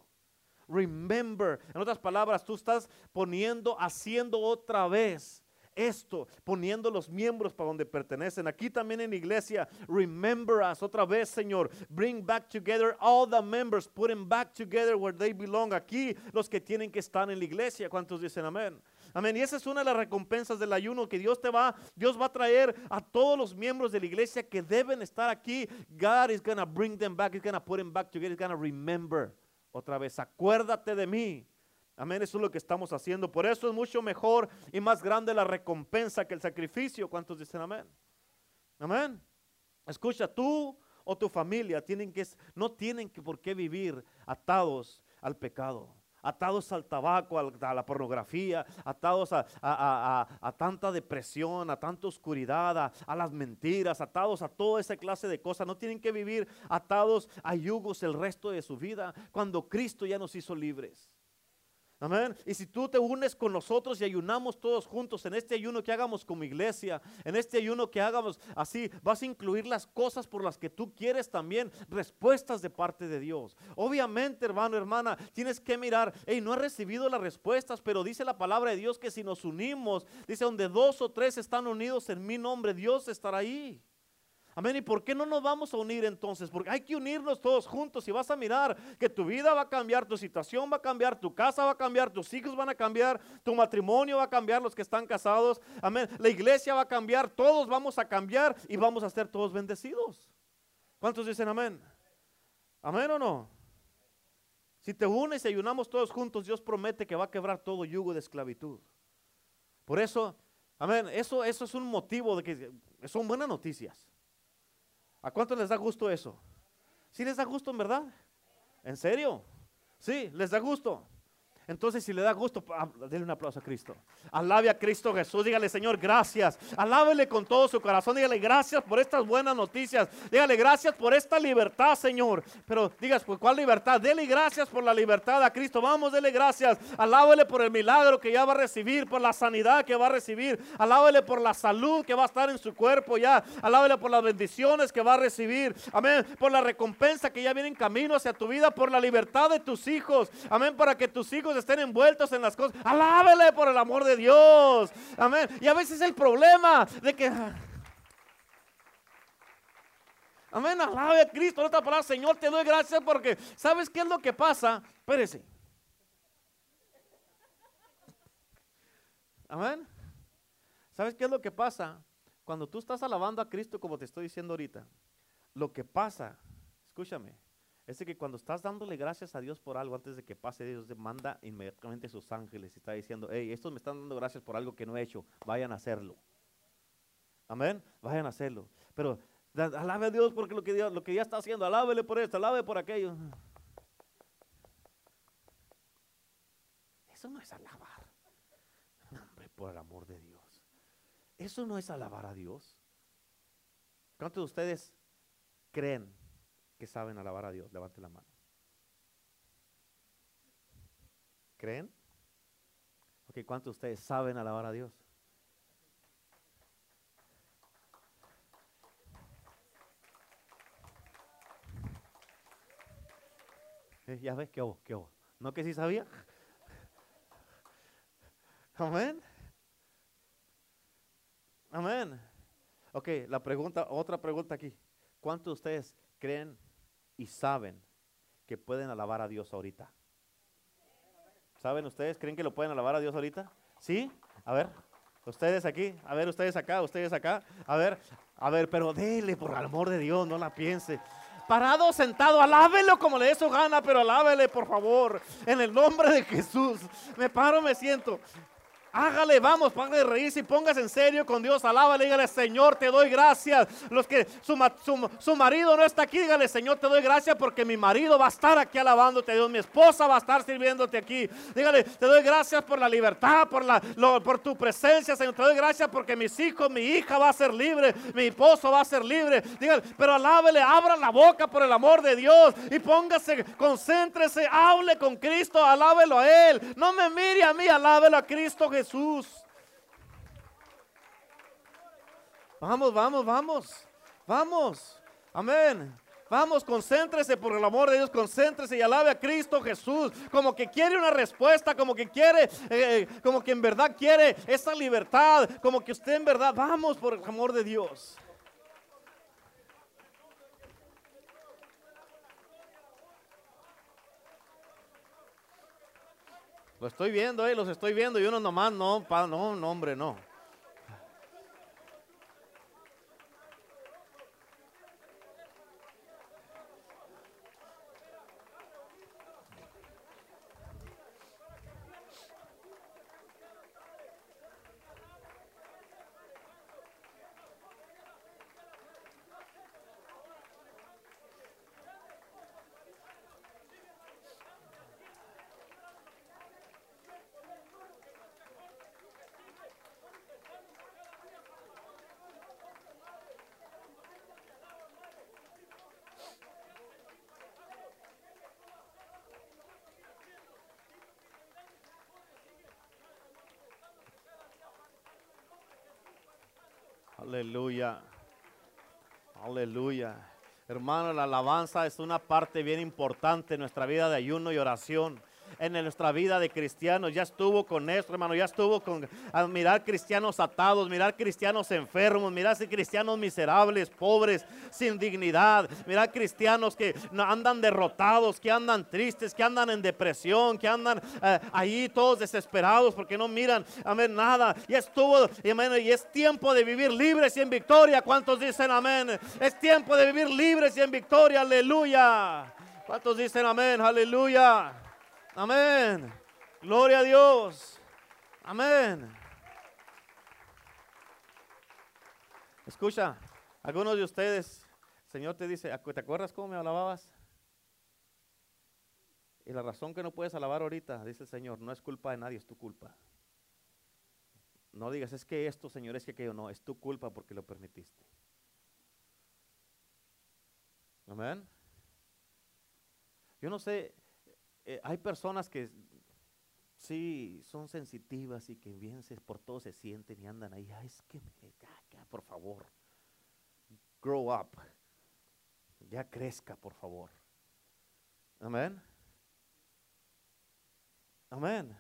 Remember, en otras palabras, tú estás poniendo, haciendo otra vez esto, poniendo los miembros para donde pertenecen. Aquí también en iglesia, remember us otra vez, Señor. Bring back together all the members, put them back together where they belong. Aquí los que tienen que estar en la iglesia. ¿Cuántos dicen amén? Amén. Y esa es una de las recompensas del ayuno que Dios te va, Dios va a traer a todos los miembros de la iglesia que deben estar aquí. God is to bring them back. He's to put them back together. He's to remember. Otra vez, acuérdate de mí. Amén, eso es lo que estamos haciendo. Por eso es mucho mejor y más grande la recompensa que el sacrificio. ¿Cuántos dicen amén? Amén. Escucha, tú o tu familia tienen que, no tienen que por qué vivir atados al pecado, atados al tabaco, a la pornografía, atados a, tanta depresión, a tanta oscuridad, a, las mentiras, atados a toda esa clase de cosas. No tienen que vivir atados a yugos el resto de su vida cuando Cristo ya nos hizo libres. Amén. Y si tú te unes con nosotros y ayunamos todos juntos en este ayuno que hagamos como iglesia, en este ayuno que hagamos así, vas a incluir las cosas por las que tú quieres también, respuestas de parte de Dios. Obviamente, hermano, hermana, tienes que mirar, hey, no he recibido las respuestas, pero dice la palabra de Dios que si nos unimos, dice donde dos o tres están unidos en mi nombre, Dios estará ahí. Amén. ¿Y por qué no nos vamos a unir entonces? Porque hay que unirnos todos juntos y vas a mirar que tu vida va a cambiar, tu situación va a cambiar, tu casa va a cambiar, tus hijos van a cambiar, tu matrimonio va a cambiar, los que están casados. Amén. La iglesia va a cambiar, todos vamos a cambiar y vamos a ser todos bendecidos. ¿Cuántos dicen amén? ¿Amén o no? Si te unes y ayunamos todos juntos, Dios promete que va a quebrar todo yugo de esclavitud. Por eso, amén, eso, eso es un motivo de que son buenas noticias. ¿A cuántos les da gusto eso? ¿Sí les da gusto en verdad? ¿En serio? Sí, les da gusto. Entonces, si le da gusto, denle un aplauso a Cristo. Alabe a Cristo Jesús. Dígale, Señor, gracias. Alábele con todo su corazón. Dígale, gracias por estas buenas noticias. Dígale, gracias por esta libertad, Señor. Pero digas, pues, ¿cuál libertad? Dele gracias por la libertad a Cristo. Vamos, dele gracias. Alábele por el milagro que ya va a recibir, por la sanidad que va a recibir. Alábele por la salud que va a estar en su cuerpo ya. Alábele por las bendiciones que va a recibir. Amén. Por la recompensa que ya viene en camino hacia tu vida. Por la libertad de tus hijos. Amén. Para que tus hijos estén envueltos en las cosas. Alábele por el amor de Dios. Amén. Y a veces el problema de que... Amén, alabe a Cristo. En otra palabra, Señor, te doy gracias porque ¿sabes qué es lo que pasa? Espérese. Amén. ¿Sabes qué es lo que pasa? Cuando tú estás alabando a Cristo como te estoy diciendo ahorita, lo que pasa, escúchame, es que cuando estás dándole gracias a Dios por algo antes de que pase, Dios te manda inmediatamente sus ángeles y está diciendo, hey, estos me están dando gracias por algo que no he hecho, vayan a hacerlo. Amén, vayan a hacerlo. Pero alabe a Dios porque lo que, Dios, lo que ya está haciendo, alábele por esto, alábele por aquello. Eso no es alabar. hombre, por el amor de Dios. Eso no es alabar a Dios. ¿Cuántos de ustedes creen saben alabar a Dios? Levante la mano. ¿Creen? Ok, ¿cuántos de ustedes saben alabar a Dios? Eh, ya ves, ¿qué hubo? ¿Qué hubo? ¿No que sí sabía? Amén. Amén. Ok, la pregunta, otra pregunta aquí. ¿Cuántos de ustedes creen y saben que pueden alabar a Dios ahorita? ¿Saben ustedes? ¿Creen que lo pueden alabar a Dios ahorita? ¿Sí? A ver, ustedes aquí, a ver, ustedes acá, ustedes acá. A ver, a ver, pero dele por el amor de Dios, no la piense parado sentado, alábelo como le dé su gana, pero alábele por favor, en el nombre de Jesús. Me paro, me siento. Hágale, vamos, para de reírse y póngase en serio con Dios. Alábale, dígale, Señor, te doy gracias. Los que su, marido no está aquí, dígale, Señor, te doy gracias porque mi marido va a estar aquí alabándote, Dios. Mi esposa va a estar sirviéndote aquí. Dígale, te doy gracias por la libertad, por, la, por tu presencia, Señor. Te doy gracias porque mis hijos, mi hija va a ser libre, mi esposo va a ser libre. Dígale, pero alábele, abra la boca por el amor de Dios y póngase, concéntrese, hable con Cristo, alábelo a Él. No me mire a mí, alábelo a Cristo Jesús. Jesús. Vamos, vamos, vamos. Vamos. Amén. Vamos, concéntrese por el amor de Dios, concéntrese y alabe a Cristo Jesús, como que quiere una respuesta, como que quiere, eh, como que en verdad quiere esa libertad, como que usted en verdad, vamos por el amor de Dios. Lo estoy viendo, eh, los estoy viendo y uno nomás, no, pa, no, no, hombre, no. Aleluya. Hermano, la alabanza es una parte bien importante en nuestra vida de ayuno y oración en nuestra vida de cristianos. Ya estuvo con esto, hermano. Ya estuvo con mirar cristianos atados, mirar cristianos enfermos, mirar cristianos miserables, pobres, sin dignidad. Mirar cristianos que andan derrotados, que andan tristes, que andan en depresión, que andan eh, ahí todos desesperados porque no miran, nada. Ya estuvo, amén, y es tiempo de vivir libres y en victoria. ¿Cuántos dicen amén? Es tiempo de vivir libres y en victoria. Aleluya. ¿Cuántos dicen amén? Aleluya. Amén. Gloria a Dios. Amén. Escucha, algunos de ustedes, el Señor te dice, ¿te acuerdas cómo me alababas? Y la razón que no puedes alabar ahorita, dice el Señor, no es culpa de nadie, es tu culpa. No digas, es que esto, Señor, es que aquello, no, es tu culpa porque lo permitiste. Amén. Yo no sé, eh, hay personas que sí son sensitivas y que bien se, por todo se sienten y andan ahí. Es que por favor. Grow up. Ya crezca, por favor. Amén. Amén.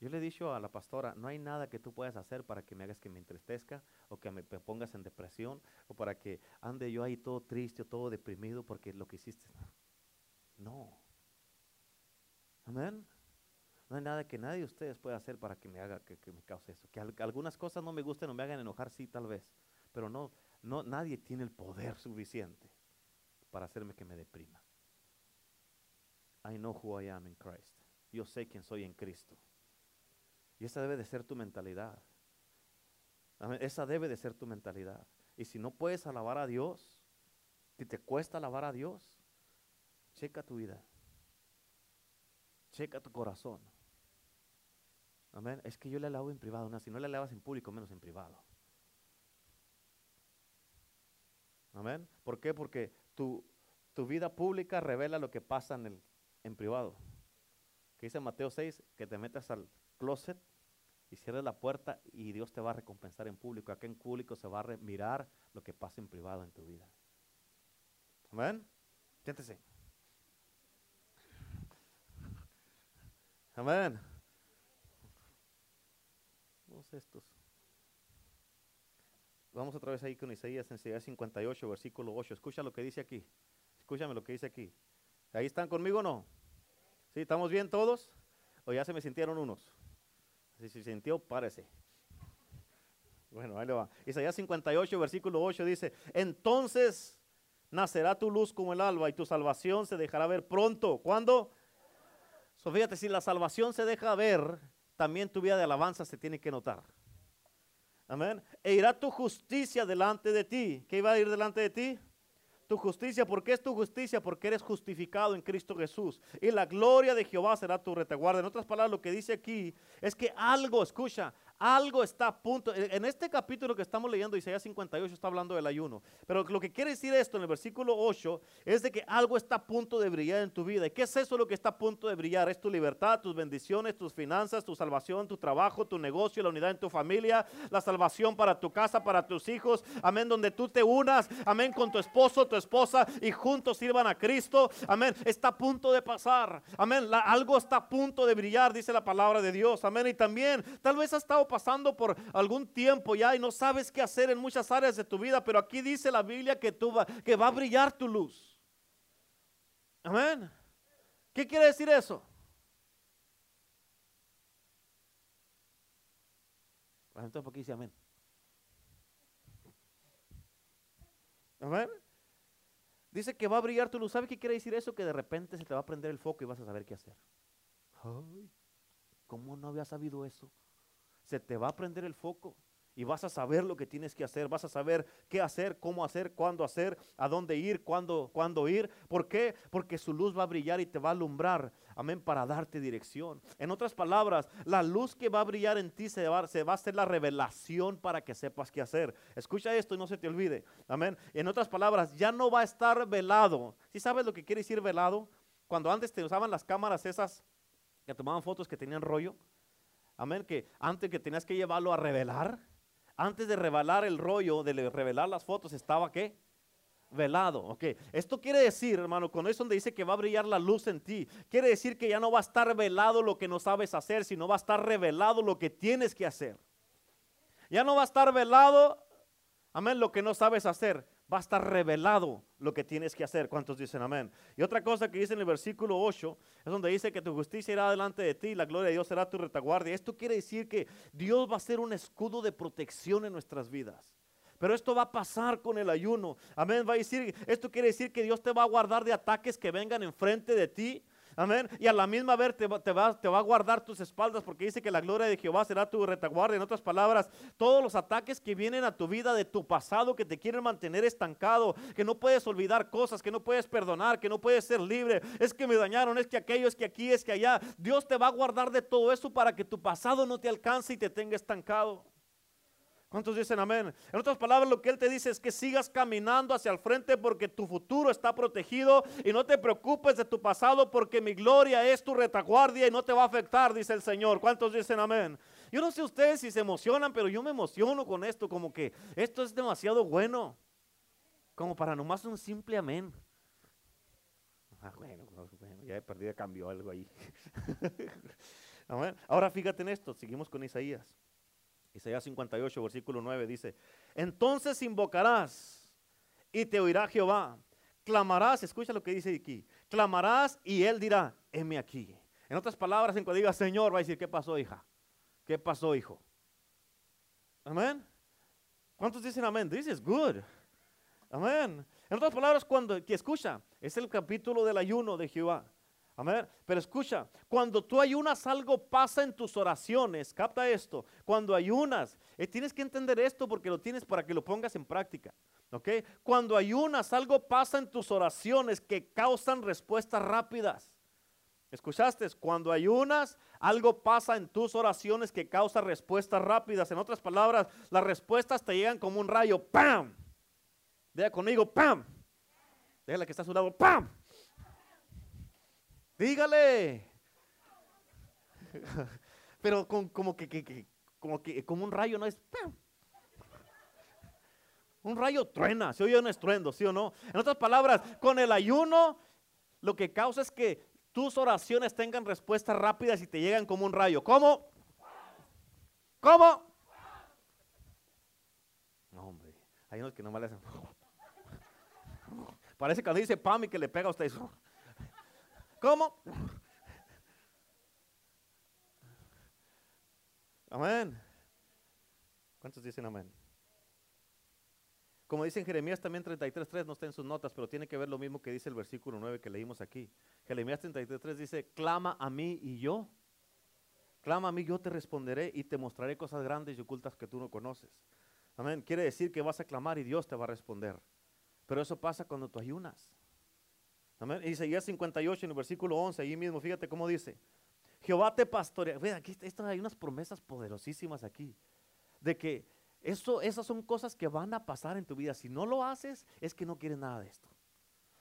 Yo le he dicho a la pastora, no hay nada que tú puedas hacer para que me hagas que me entristezca o que me pongas en depresión o para que ande yo ahí todo triste o todo deprimido porque lo que hiciste. No. Amén. No hay nada que nadie de ustedes pueda hacer para que me haga, que, me cause eso. Que algunas cosas no me gusten o me hagan enojar, sí, tal vez. Pero no, no, nadie tiene el poder suficiente para hacerme que me deprima. I know who I am in Christ. Yo sé quién soy en Cristo. Y esa debe de ser tu mentalidad. Esa debe de ser tu mentalidad. Y si no puedes alabar a Dios, si te cuesta alabar a Dios, Checa tu vida. Checa tu corazón. Amén. Es que yo le alabo en privado. No, si no le alabas en público, menos en privado. Amén. ¿Por qué? Porque tu, tu vida pública revela lo que pasa en, el, en privado. Que dice Mateo 6, que te metas al closet y cierres la puerta y Dios te va a recompensar en público. Acá en público se va a mirar lo que pasa en privado en tu vida. Amén. Siéntese. Amén. Vamos estos. Vamos otra vez ahí con Isaías en Isaías 58, versículo 8. Escucha lo que dice aquí. Escúchame lo que dice aquí. ¿Ahí están conmigo o no? ¿Sí? ¿Estamos bien todos? ¿O ya se me sintieron unos? Si se sintió, párese. Bueno, ahí le va. Isaías 58, versículo 8 dice, entonces nacerá tu luz como el alba y tu salvación se dejará ver pronto. ¿Cuándo? So, fíjate, si la salvación se deja ver, también tu vida de alabanza se tiene que notar. Amén. E irá tu justicia delante de ti. ¿Qué iba a ir delante de ti? Tu justicia, ¿por qué es tu justicia? Porque eres justificado en Cristo Jesús. Y la gloria de Jehová será tu retaguarda. En otras palabras, lo que dice aquí es que algo, escucha, algo está a punto. En este capítulo que estamos leyendo, Isaías 58, está hablando del ayuno. Pero lo que quiere decir esto en el versículo 8 es de que algo está a punto de brillar en tu vida. ¿Y qué es eso lo que está a punto de brillar? Es tu libertad, tus bendiciones, tus finanzas, tu salvación, tu trabajo, tu negocio, la unidad en tu familia, la salvación para tu casa, para tus hijos. Amén, donde tú te unas, amén, con tu esposo, tu esposa y juntos sirvan a Cristo. Amén, está a punto de pasar. Amén, algo está a punto de brillar, dice la palabra de Dios. Amén, y también tal vez ha estado pasando por algún tiempo ya y no sabes qué hacer en muchas áreas de tu vida, pero aquí dice la Biblia que, tú va, que va a brillar tu luz. Amén. ¿Qué quiere decir eso? Entonces, ¿por qué dice amén? Amén. Dice que va a brillar tu luz. ¿Sabe qué quiere decir eso? Que de repente se te va a prender el foco y vas a saber qué hacer. Ay, ¿cómo no había sabido eso? Se te va a prender el foco y vas a saber lo que tienes que hacer, vas a saber qué hacer, cómo hacer, cuándo hacer, a dónde ir, cuándo, cuándo ir. ¿Por qué? Porque su luz va a brillar y te va a alumbrar, amén, para darte dirección. En otras palabras, la luz que va a brillar en ti se va, a hacer la revelación para que sepas qué hacer. Escucha esto y no se te olvide, amén. En otras palabras, ya no va a estar velado. ¿Sí sabes lo que quiere decir velado? Cuando antes te usaban las cámaras esas que tomaban fotos que tenían rollo. Amén, que antes que tenías que llevarlo a revelar, antes de revelar el rollo, de revelar las fotos, estaba qué? Velado, ok. Esto quiere decir, hermano, con eso donde dice que va a brillar la luz en ti, quiere decir que ya no va a estar velado lo que no sabes hacer, sino va a estar revelado lo que tienes que hacer. Ya no va a estar velado, amén, lo que no sabes hacer va a estar revelado lo que tienes que hacer. ¿Cuántos dicen amén? Y otra cosa que dice en el versículo 8 es donde dice que tu justicia irá delante de ti, la gloria de Dios será tu retaguardia. Esto quiere decir que Dios va a ser un escudo de protección en nuestras vidas. Pero esto va a pasar con el ayuno. Amén. Va a decir, esto quiere decir que Dios te va a guardar de ataques que vengan enfrente de ti. Amén. Y a la misma vez te va, te, va, a guardar tus espaldas porque dice que la gloria de Jehová será tu retaguardia. En otras palabras, todos los ataques que vienen a tu vida de tu pasado, que te quieren mantener estancado, que no puedes olvidar cosas, que no puedes perdonar, que no puedes ser libre. Es que me dañaron, es que aquello, es que aquí, es que allá. Dios te va a guardar de todo eso para que tu pasado no te alcance y te tenga estancado. ¿Cuántos dicen amén? En otras palabras, lo que Él te dice es que sigas caminando hacia el frente porque tu futuro está protegido y no te preocupes de tu pasado porque mi gloria es tu retaguardia y no te va a afectar, dice el Señor. ¿Cuántos dicen amén? Yo no sé ustedes si se emocionan, pero yo me emociono con esto, como que esto es demasiado bueno, como para nomás un simple amén. Ah, bueno, ya he perdido, cambió algo ahí. *laughs* Ahora fíjate en esto, seguimos con Isaías. Isaías 58, versículo 9 dice, entonces invocarás y te oirá Jehová. Clamarás, escucha lo que dice aquí, clamarás y él dirá, heme aquí. En otras palabras, en cuando diga Señor, va a decir, ¿qué pasó, hija? ¿Qué pasó, hijo? Amén. ¿Cuántos dicen amén? This is good. Amén. En otras palabras, cuando que escucha, es el capítulo del ayuno de Jehová. Amén. Pero escucha, cuando tú ayunas algo pasa en tus oraciones. Capta esto. Cuando ayunas, eh, tienes que entender esto porque lo tienes para que lo pongas en práctica. ¿Ok? Cuando ayunas algo pasa en tus oraciones que causan respuestas rápidas. ¿Escuchaste? Cuando ayunas, algo pasa en tus oraciones que causa respuestas rápidas. En otras palabras, las respuestas te llegan como un rayo. ¡Pam! Diga conmigo, ¡pam! Déjale que está a su lado, ¡pam! Dígale. *laughs* Pero como que, como que como un rayo no es. Un rayo truena, se oye un estruendo, ¿sí o no? En otras palabras, con el ayuno lo que causa es que tus oraciones tengan respuestas rápidas y te llegan como un rayo. ¿Cómo? ¿Cómo? No, hombre, hay unos que no me hacen. *laughs* Parece cuando dice pam y que le pega a usted. ¿Cómo? Amén. ¿Cuántos dicen amén? Como dice en Jeremías también 33.3, no está en sus notas, pero tiene que ver lo mismo que dice el versículo 9 que leímos aquí. Jeremías 33.3 dice, clama a mí y yo. Clama a mí, yo te responderé y te mostraré cosas grandes y ocultas que tú no conoces. Amén. Quiere decir que vas a clamar y Dios te va a responder. Pero eso pasa cuando tú ayunas. Amén. Isaías 58 en el versículo 11, ahí mismo, fíjate cómo dice. Jehová te pastorea. Vean, aquí esto, hay unas promesas poderosísimas aquí. De que eso, esas son cosas que van a pasar en tu vida. Si no lo haces, es que no quieres nada de esto.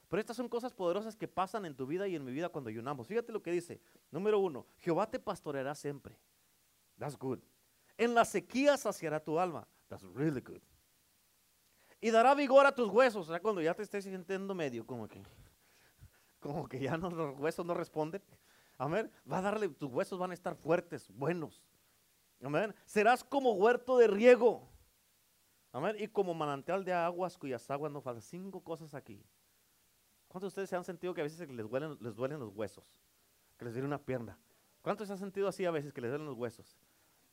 Pero estas son cosas poderosas que pasan en tu vida y en mi vida cuando ayunamos. Fíjate lo que dice. Número uno, Jehová te pastoreará siempre. That's good. En la sequía saciará tu alma. That's really good. Y dará vigor a tus huesos. O sea, cuando ya te estés sintiendo medio, como que, como que ya los huesos no responden. Amén. Va a darle, tus huesos van a estar fuertes, buenos. Amén. Serás como huerto de riego. Amén. Y como manantial de aguas cuyas aguas no faltan. Cinco cosas aquí. ¿Cuántos de ustedes se han sentido que a veces les duelen, les duelen los huesos? Que les duele una pierna. ¿Cuántos se han sentido así a veces que les duelen los huesos?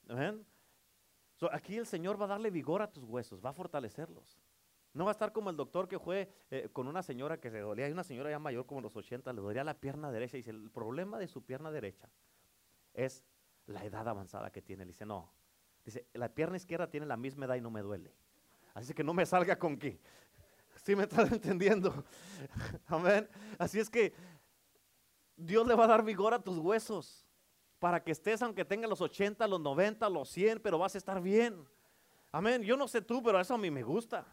Amén. aquí el Señor va a darle vigor a tus huesos, va a fortalecerlos. No va a estar como el doctor que fue eh, con una señora que se dolía, hay una señora ya mayor como los 80, le dolía la pierna derecha y dice, el problema de su pierna derecha es la edad avanzada que tiene. Le dice, no. Dice, la pierna izquierda tiene la misma edad y no me duele. Así que no me salga con que. ¿Sí me estás *laughs* entendiendo? *laughs* Amén. Así es que Dios le va a dar vigor a tus huesos para que estés, aunque tengas los 80, los 90, los 100, pero vas a estar bien. Amén. Yo no sé tú, pero eso a mí me gusta.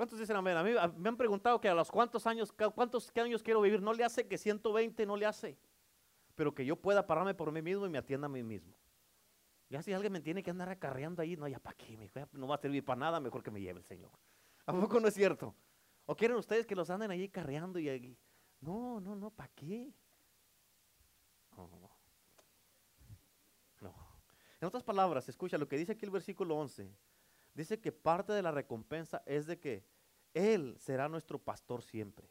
¿Cuántos dicen amén? A mí me han preguntado que a los cuántos años, cuántos años quiero vivir. No le hace que 120, no le hace pero que yo pueda pararme por mí mismo y me atienda a mí mismo. Ya si alguien me tiene que andar acarreando ahí, no, ya para qué, no va a servir para nada, mejor que me lleve el Señor. *laughs* ¿A poco no es cierto? ¿O quieren ustedes que los anden ahí carreando y ahí? No, no, no, ¿para qué? No, no. En otras palabras, escucha lo que dice aquí el versículo 11. Dice que parte de la recompensa es de que Él será nuestro pastor siempre.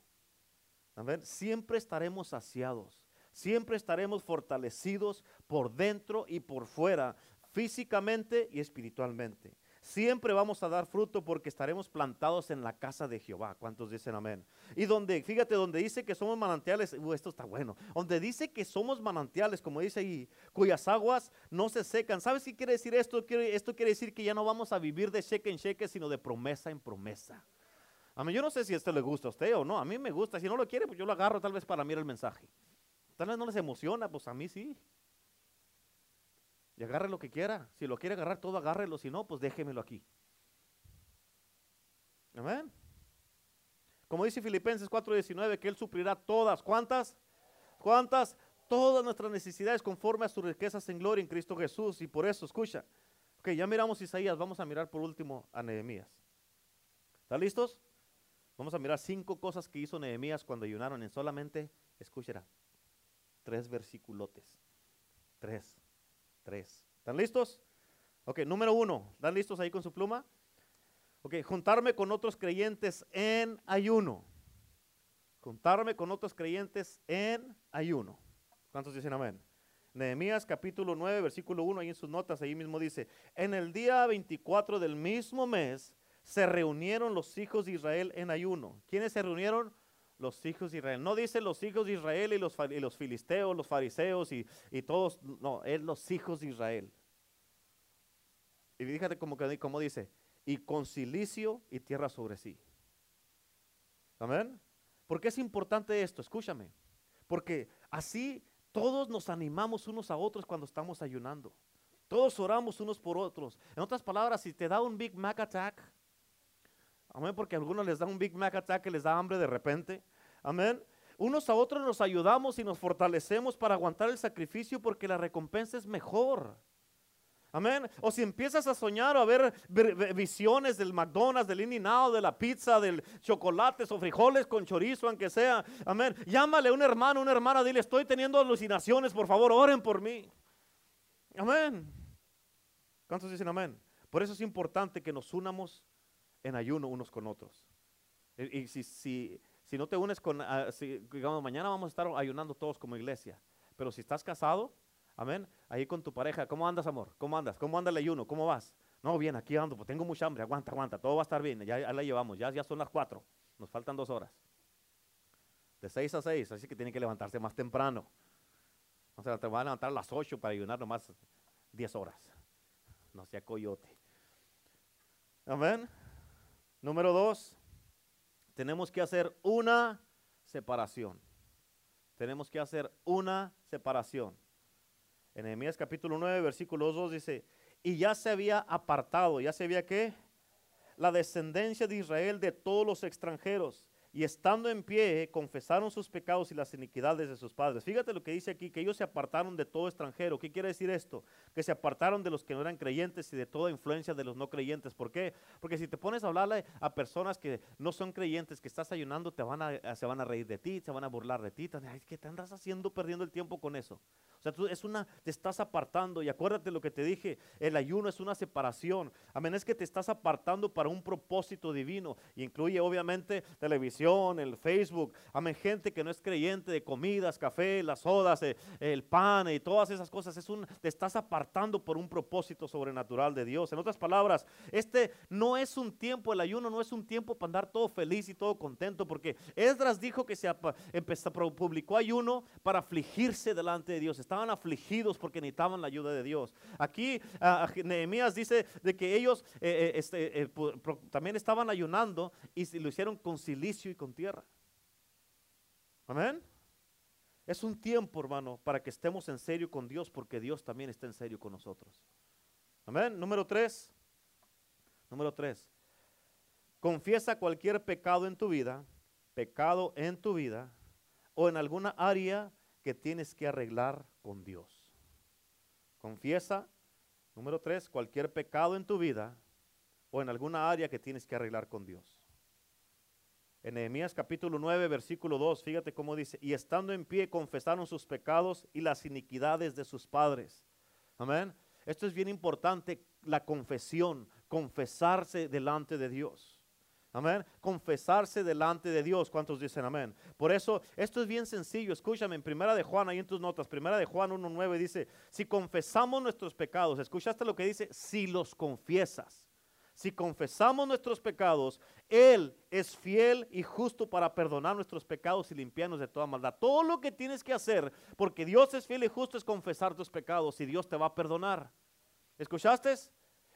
Siempre estaremos saciados. Siempre estaremos fortalecidos por dentro y por fuera, físicamente y espiritualmente. Siempre vamos a dar fruto porque estaremos plantados en la casa de Jehová. ¿Cuántos dicen amén? Y donde, fíjate, donde dice que somos manantiales, uh, esto está bueno. Donde dice que somos manantiales, como dice ahí, cuyas aguas no se secan. ¿Sabes qué quiere decir esto? Esto quiere decir que ya no vamos a vivir de cheque en cheque, sino de promesa en promesa. A mí yo no sé si esto le gusta a usted o no. A mí me gusta. Si no lo quiere, pues yo lo agarro tal vez para mirar el mensaje. Tal vez no les emociona, pues a mí sí. Y agarre lo que quiera. Si lo quiere agarrar todo, agárrelo. Si no, pues déjemelo aquí. Amén. Como dice Filipenses 4:19, que Él suplirá todas. ¿Cuántas? ¿Cuántas? Todas nuestras necesidades conforme a sus riquezas en gloria en Cristo Jesús. Y por eso, escucha. Ok, ya miramos Isaías. Vamos a mirar por último a Nehemías. ¿Están listos? Vamos a mirar cinco cosas que hizo Nehemías cuando ayunaron en solamente, escuchará, tres versiculotes. Tres, ¿Están listos? Ok, número uno, ¿están listos ahí con su pluma? Ok, juntarme con otros creyentes en ayuno. Juntarme con otros creyentes en ayuno. ¿Cuántos dicen amén? Nehemías capítulo 9, versículo 1, ahí en sus notas, ahí mismo dice, en el día 24 del mismo mes se reunieron los hijos de Israel en ayuno. ¿Quiénes se reunieron? Los hijos de Israel. No dice los hijos de Israel y los, filisteos, los fariseos y, todos, no, es los hijos de Israel. Y fíjate como, como dice, y con silicio y tierra sobre sí. Amén. ¿Por qué es importante esto? Escúchame. Porque así todos nos animamos unos a otros cuando estamos ayunando. Todos oramos unos por otros. En otras palabras, si te da un Big Mac attack, amén, porque a algunos les da un Big Mac attack que les da hambre de repente, amén. Unos a otros nos ayudamos y nos fortalecemos para aguantar el sacrificio porque la recompensa es mejor. Amén. O si empiezas a soñar o a ver visiones del McDonald's, del in de la pizza, del chocolates o frijoles con chorizo, aunque sea. Amén. Llámale a un hermano, una hermana, dile, estoy teniendo alucinaciones, por favor, oren por mí. Amén. ¿Cuántos dicen amén? Por eso es importante que nos unamos en ayuno unos con otros. Y, si, si, si, no te unes con, ah, digamos, mañana vamos a estar ayunando todos como iglesia. Pero si estás casado, Amén. Ahí con tu pareja, ¿cómo andas, amor? ¿Cómo andas? ¿Cómo anda el ayuno? ¿Cómo vas? No, bien, aquí ando, pues tengo mucha hambre, aguanta, aguanta, todo va a estar bien, ya, la llevamos, ya, ya son las cuatro, nos faltan dos horas. De seis a seis, así que tiene que levantarse más temprano. O sea, te van a levantar a las ocho para ayunar nomás diez horas. No sea coyote. Amén. Número dos, tenemos que hacer una separación. Tenemos que hacer una separación. En capítulo 9, versículo 2 dice, y ya se había apartado, ya se había qué? La descendencia de Israel de todos los extranjeros y estando en pie confesaron sus pecados y las iniquidades de sus padres. Fíjate lo que dice aquí, que ellos se apartaron de todo extranjero. ¿Qué quiere decir esto? Que se apartaron de los que no eran creyentes y de toda influencia de los no creyentes. ¿Por qué? Porque si te pones a hablarle a personas que no son creyentes, que estás ayunando, te van a, se van a reír de ti, se van a burlar de ti. Ay, ¿Qué te andas haciendo perdiendo el tiempo con eso? O sea, tú es una, te estás apartando y acuérdate lo que te dije, el ayuno es una separación. Amén, es que te estás apartando para un propósito divino y incluye obviamente televisión el Facebook, amén, gente que no es creyente de comidas, café, las sodas, eh, el pan y todas esas cosas, es un, te estás apartando por un propósito sobrenatural de Dios. En otras palabras, este no es un tiempo, el ayuno no es un tiempo para andar todo feliz y todo contento, porque Esdras dijo que se empezó, publicó ayuno para afligirse delante de Dios. Estaban afligidos porque necesitaban la ayuda de Dios. Aquí Nehemías dice de que ellos eh, eh, este, también estaban ayunando y lo hicieron con silicio y con tierra. Amén. Es un tiempo, hermano, para que estemos en serio con Dios, porque Dios también está en serio con nosotros. Amén. Número tres. Número tres. Confiesa cualquier pecado en tu vida, pecado en tu vida, o en alguna área que tienes que arreglar con Dios. Confiesa, número tres, cualquier pecado en tu vida, o en alguna área que tienes que arreglar con Dios. En Nehemías capítulo 9, versículo 2, fíjate cómo dice, y estando en pie confesaron sus pecados y las iniquidades de sus padres. Amén. Esto es bien importante, la confesión, confesarse delante de Dios. Amén. Confesarse delante de Dios. ¿Cuántos dicen amén? Por eso, esto es bien sencillo. Escúchame, en Primera de Juan, ahí en tus notas, Primera de Juan 1.9 dice, si confesamos nuestros pecados, ¿escuchaste lo que dice? Si los confiesas si confesamos nuestros pecados, Él es fiel y justo para perdonar nuestros pecados y limpiarnos de toda maldad. Todo lo que tienes que hacer, porque Dios es fiel y justo, es confesar tus pecados y Dios te va a perdonar. ¿Escuchaste?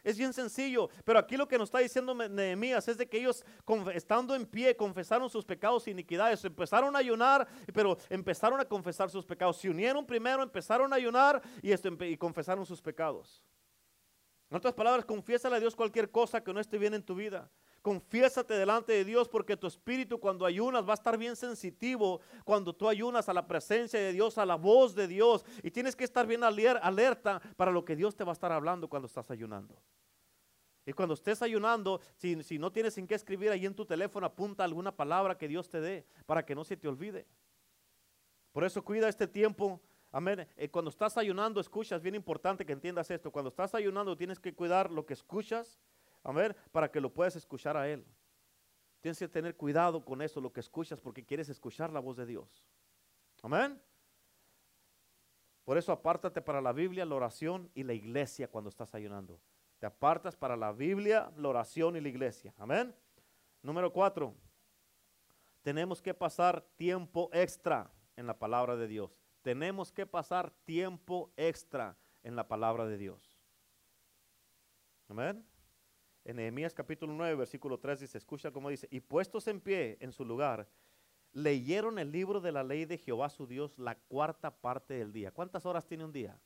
Es bien sencillo, pero aquí lo que nos está diciendo Nehemías es de que ellos, estando en pie, confesaron sus pecados e iniquidades. Empezaron a ayunar, pero empezaron a confesar sus pecados. Se unieron primero, empezaron a ayunar y, y confesaron sus pecados. En otras palabras, confiésale a Dios cualquier cosa que no esté bien en tu vida. Confiésate delante de Dios porque tu espíritu cuando ayunas va a estar bien sensitivo cuando tú ayunas a la presencia de Dios, a la voz de Dios. Y tienes que estar bien alerta para lo que Dios te va a estar hablando cuando estás ayunando. Y cuando estés ayunando, si, si no tienes en qué escribir ahí en tu teléfono, apunta alguna palabra que Dios te dé para que no se te olvide. Por eso cuida este tiempo Amén. Eh, cuando estás ayunando, escuchas, bien importante que entiendas esto. Cuando estás ayunando, tienes que cuidar lo que escuchas, amén, para que lo puedas escuchar a Él. Tienes que tener cuidado con eso, lo que escuchas, porque quieres escuchar la voz de Dios. Amén. Por eso apártate para la Biblia, la oración y la iglesia cuando estás ayunando. Te apartas para la Biblia, la oración y la iglesia. Amén. Número cuatro. Tenemos que pasar tiempo extra en la palabra de Dios tenemos que pasar tiempo extra en la palabra de Dios. Amén. En Nehemías capítulo 9, versículo 3 dice, escucha cómo dice, y puestos en pie en su lugar, leyeron el libro de la ley de Jehová su Dios la cuarta parte del día. ¿Cuántas horas tiene un día?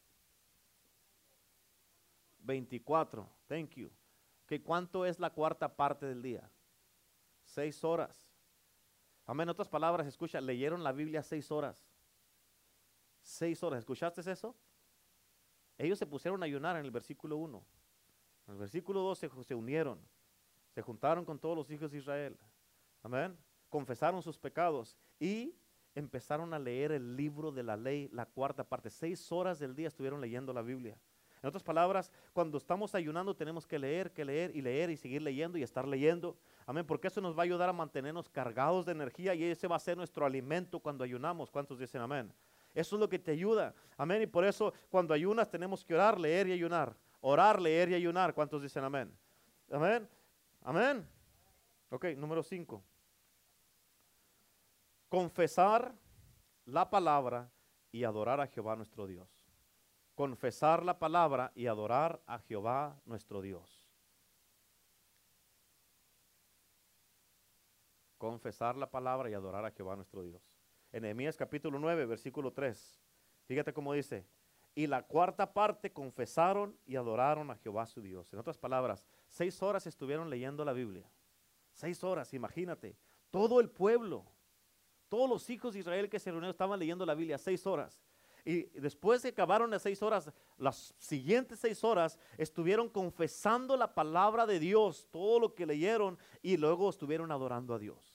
24. Thank you. ¿Qué ¿Cuánto es la cuarta parte del día? Seis horas. Amén. En otras palabras, escucha, leyeron la Biblia seis horas. Seis horas. ¿Escuchaste eso? Ellos se pusieron a ayunar en el versículo 1. En el versículo 2 se, se unieron. Se juntaron con todos los hijos de Israel. Amén. Confesaron sus pecados y empezaron a leer el libro de la ley, la cuarta parte. Seis horas del día estuvieron leyendo la Biblia. En otras palabras, cuando estamos ayunando tenemos que leer, que leer y leer y seguir leyendo y estar leyendo. Amén, porque eso nos va a ayudar a mantenernos cargados de energía y ese va a ser nuestro alimento cuando ayunamos. ¿Cuántos dicen amén? Eso es lo que te ayuda. Amén, y por eso cuando ayunas tenemos que orar, leer y ayunar. Orar, leer y ayunar. ¿Cuántos dicen amén? Amén. Amén. Ok, número 5. Confesar la palabra y adorar a Jehová nuestro Dios confesar la palabra y adorar a Jehová nuestro Dios. Confesar la palabra y adorar a Jehová nuestro Dios. En capítulo 9, versículo 3. Fíjate cómo dice, y la cuarta parte confesaron y adoraron a Jehová su Dios. En otras palabras, seis horas estuvieron leyendo la Biblia. Seis horas, imagínate. Todo el pueblo, todos los hijos de Israel que se reunieron estaban leyendo la Biblia seis horas. Y después de acabaron las seis horas, las siguientes seis horas estuvieron confesando la palabra de Dios, todo lo que leyeron, y luego estuvieron adorando a Dios.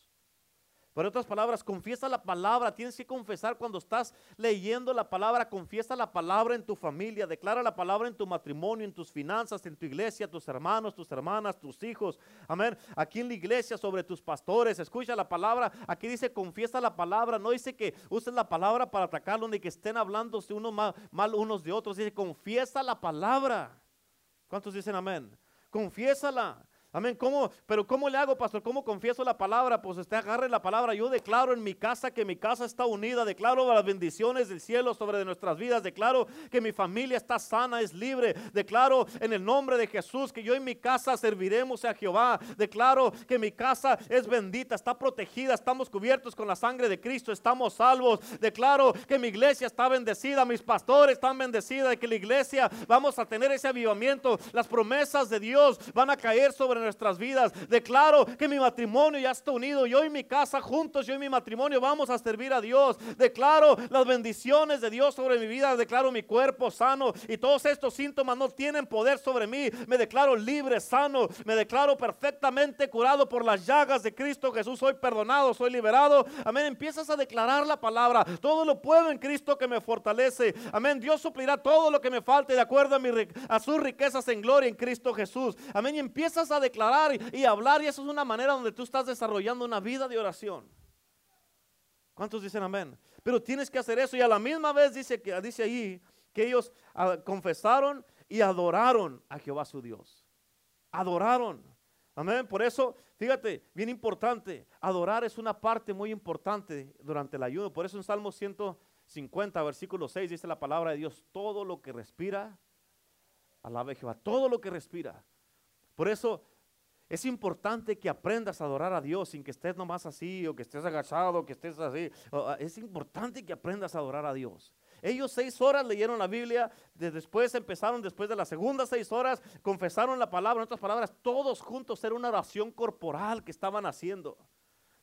Por otras palabras, confiesa la palabra. Tienes que confesar cuando estás leyendo la palabra. Confiesa la palabra en tu familia. Declara la palabra en tu matrimonio, en tus finanzas, en tu iglesia, tus hermanos, tus hermanas, tus hijos. Amén. Aquí en la iglesia, sobre tus pastores. Escucha la palabra. Aquí dice confiesa la palabra. No dice que uses la palabra para atacarlo ni que estén hablando unos mal, mal unos de otros. Dice confiesa la palabra. ¿Cuántos dicen amén? Confiésala. Amén. ¿Cómo? Pero ¿cómo le hago, pastor? ¿Cómo confieso la palabra? Pues usted agarre la palabra. Yo declaro en mi casa que mi casa está unida. Declaro las bendiciones del cielo sobre nuestras vidas. Declaro que mi familia está sana, es libre. Declaro en el nombre de Jesús que yo en mi casa serviremos a Jehová. Declaro que mi casa es bendita, está protegida. Estamos cubiertos con la sangre de Cristo. Estamos salvos. Declaro que mi iglesia está bendecida. Mis pastores están bendecidos. Que la iglesia vamos a tener ese avivamiento. Las promesas de Dios van a caer sobre nuestras vidas. Declaro que mi matrimonio ya está unido. Yo y mi casa juntos, yo y mi matrimonio vamos a servir a Dios. Declaro las bendiciones de Dios sobre mi vida. Declaro mi cuerpo sano y todos estos síntomas no tienen poder sobre mí. Me declaro libre, sano. Me declaro perfectamente curado por las llagas de Cristo Jesús. Soy perdonado, soy liberado. Amén. Empiezas a declarar la palabra. Todo lo puedo en Cristo que me fortalece. Amén. Dios suplirá todo lo que me falte de acuerdo a, mi, a sus riquezas en gloria en Cristo Jesús. Amén. Y empiezas a declarar y, hablar y eso es una manera donde tú estás desarrollando una vida de oración. ¿Cuántos dicen amén? Pero tienes que hacer eso y a la misma vez dice, que, dice ahí que ellos ah, confesaron y adoraron a Jehová su Dios. Adoraron. Amén. Por eso, fíjate, bien importante, adorar es una parte muy importante durante el ayuno. Por eso en Salmo 150, versículo 6 dice la palabra de Dios, todo lo que respira, alabe Jehová, todo lo que respira. Por eso es importante que aprendas a adorar a Dios sin que estés nomás así o que estés agachado, que estés así. Ah, es importante que aprendas a adorar a Dios. Ellos seis horas leyeron la Biblia, después empezaron, después de las segundas seis horas, confesaron la palabra. En otras palabras, todos juntos era una oración corporal que estaban haciendo.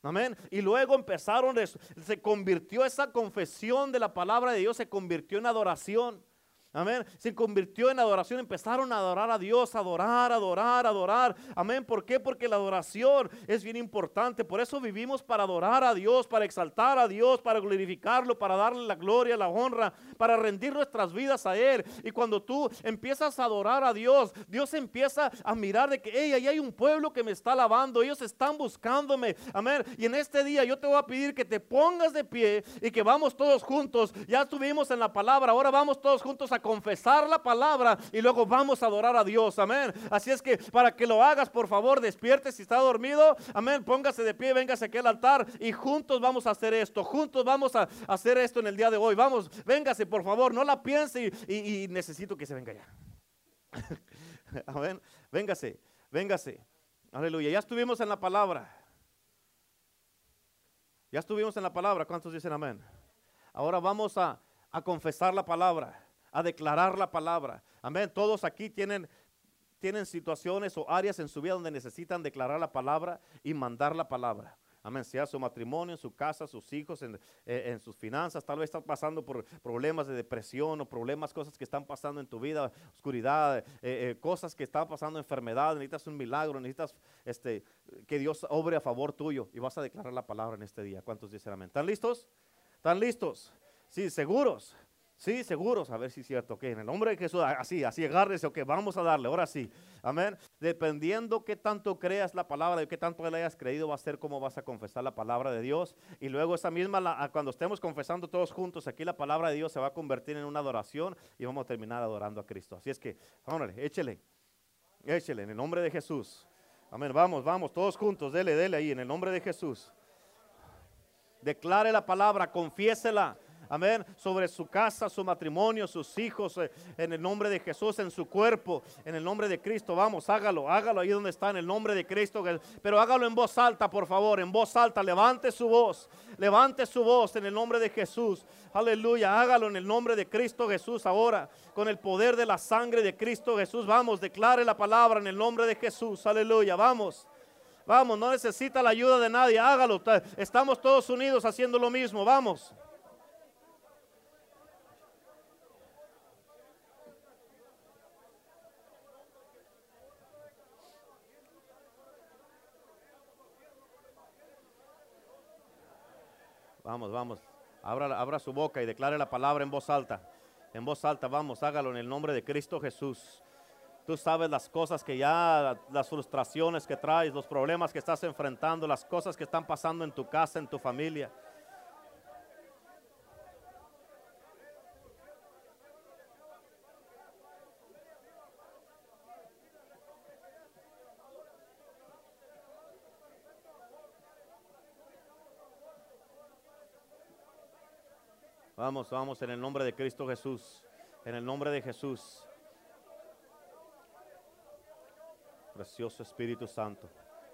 Amén. Y luego empezaron, se convirtió esa confesión de la palabra de Dios, se convirtió en adoración. Amén. Se convirtió en adoración. Empezaron a adorar a Dios, adorar, adorar, adorar. Amén. ¿Por qué? Porque la adoración es bien importante. Por eso vivimos para adorar a Dios, para exaltar a Dios, para glorificarlo, para darle la gloria, la honra, para rendir nuestras vidas a Él. Y cuando tú empiezas a adorar a Dios, Dios empieza a mirar de que, hey, ahí hay un pueblo que me está alabando. Ellos están buscándome. Amén. Y en este día yo te voy a pedir que te pongas de pie y que vamos todos juntos. Ya estuvimos en la palabra. Ahora vamos todos juntos a confesar la palabra y luego vamos a adorar a Dios. Amén. Así es que para que lo hagas, por favor, despierte si está dormido. Amén. Póngase de pie, véngase aquí al altar y juntos vamos a hacer esto. Juntos vamos a hacer esto en el día de hoy. Vamos, véngase, por favor, no la piense y, necesito que se venga ya. *laughs* Amén. Véngase, véngase. Aleluya. Ya estuvimos en la palabra. Ya estuvimos en la palabra. ¿Cuántos dicen amén? Ahora vamos a, a confesar la palabra, a declarar la palabra. Amén. Todos aquí tienen, tienen situaciones o áreas en su vida donde necesitan declarar la palabra y mandar la palabra. Amén. Sea su matrimonio, en su casa, sus hijos, en, eh, en, sus finanzas. Tal vez estás pasando por problemas de depresión o problemas, cosas que están pasando en tu vida, oscuridad, eh, eh, cosas que están pasando, enfermedad. Necesitas un milagro, necesitas este, que Dios obre a favor tuyo. Y vas a declarar la palabra en este día. ¿Cuántos dicen amén? ¿Están listos? ¿Están listos? Sí, seguros. Sí, seguros, a ver si es cierto, que en el nombre de Jesús, así, así agárrese, ok, vamos a darle, ahora sí, amén. Dependiendo qué tanto creas la palabra, de qué tanto le hayas creído, va a ser cómo vas a confesar la palabra de Dios. Y luego esa misma, cuando estemos confesando todos juntos, aquí la palabra de Dios se va a convertir en una adoración y vamos a terminar adorando a Cristo. Así es que, vámonos, échele, échele, en el nombre de Jesús. Amén, vamos, vamos, todos juntos, dele, dele ahí, en el nombre de Jesús. Declare la palabra, confiésela amén, sobre su casa, su matrimonio, sus hijos, eh, en el nombre de Jesús, en su cuerpo, en el nombre de Cristo. Vamos, hágalo, hágalo ahí donde está, en el nombre de Cristo. Pero hágalo en voz alta, por favor, en voz alta. Levante su voz, levante su voz en el nombre de Jesús. Aleluya, hágalo en el nombre de Cristo Jesús ahora, con el poder de la sangre de Cristo Jesús. Vamos, declare la palabra en el nombre de Jesús. Aleluya, vamos. Vamos, no necesita la ayuda de nadie, hágalo. Estamos todos unidos haciendo lo mismo, vamos. Vamos, vamos. Abra, abra su boca y declare la palabra en voz alta. En voz alta, vamos, hágalo en el nombre de Cristo Jesús. Tú sabes las cosas que ya, las frustraciones que traes, los problemas que estás enfrentando, las cosas que están pasando en tu casa, en tu familia. Vamos, vamos en el nombre de Cristo Jesús. En el nombre de Jesús. Precioso Espíritu Santo.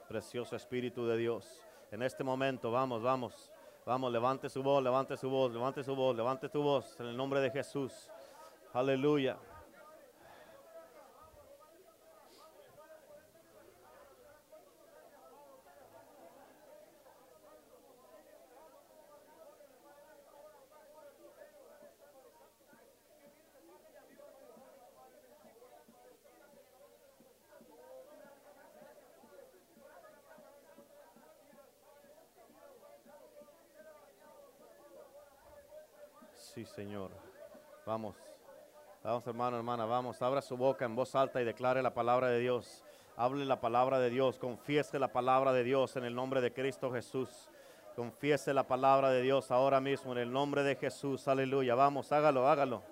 Precioso Espíritu de Dios. En este momento, vamos, vamos. Vamos, levante su voz, levante su voz, levante su voz, levante tu voz. En el nombre de Jesús. Aleluya. Sí, Señor. Vamos. Vamos, hermano, hermana, vamos. Abra su boca en voz alta y declare la palabra de Dios. Hable la palabra de Dios. Confiese la palabra de Dios en el nombre de Cristo Jesús. Confiese la palabra de Dios ahora mismo en el nombre de Jesús. Aleluya. Vamos, hágalo, hágalo.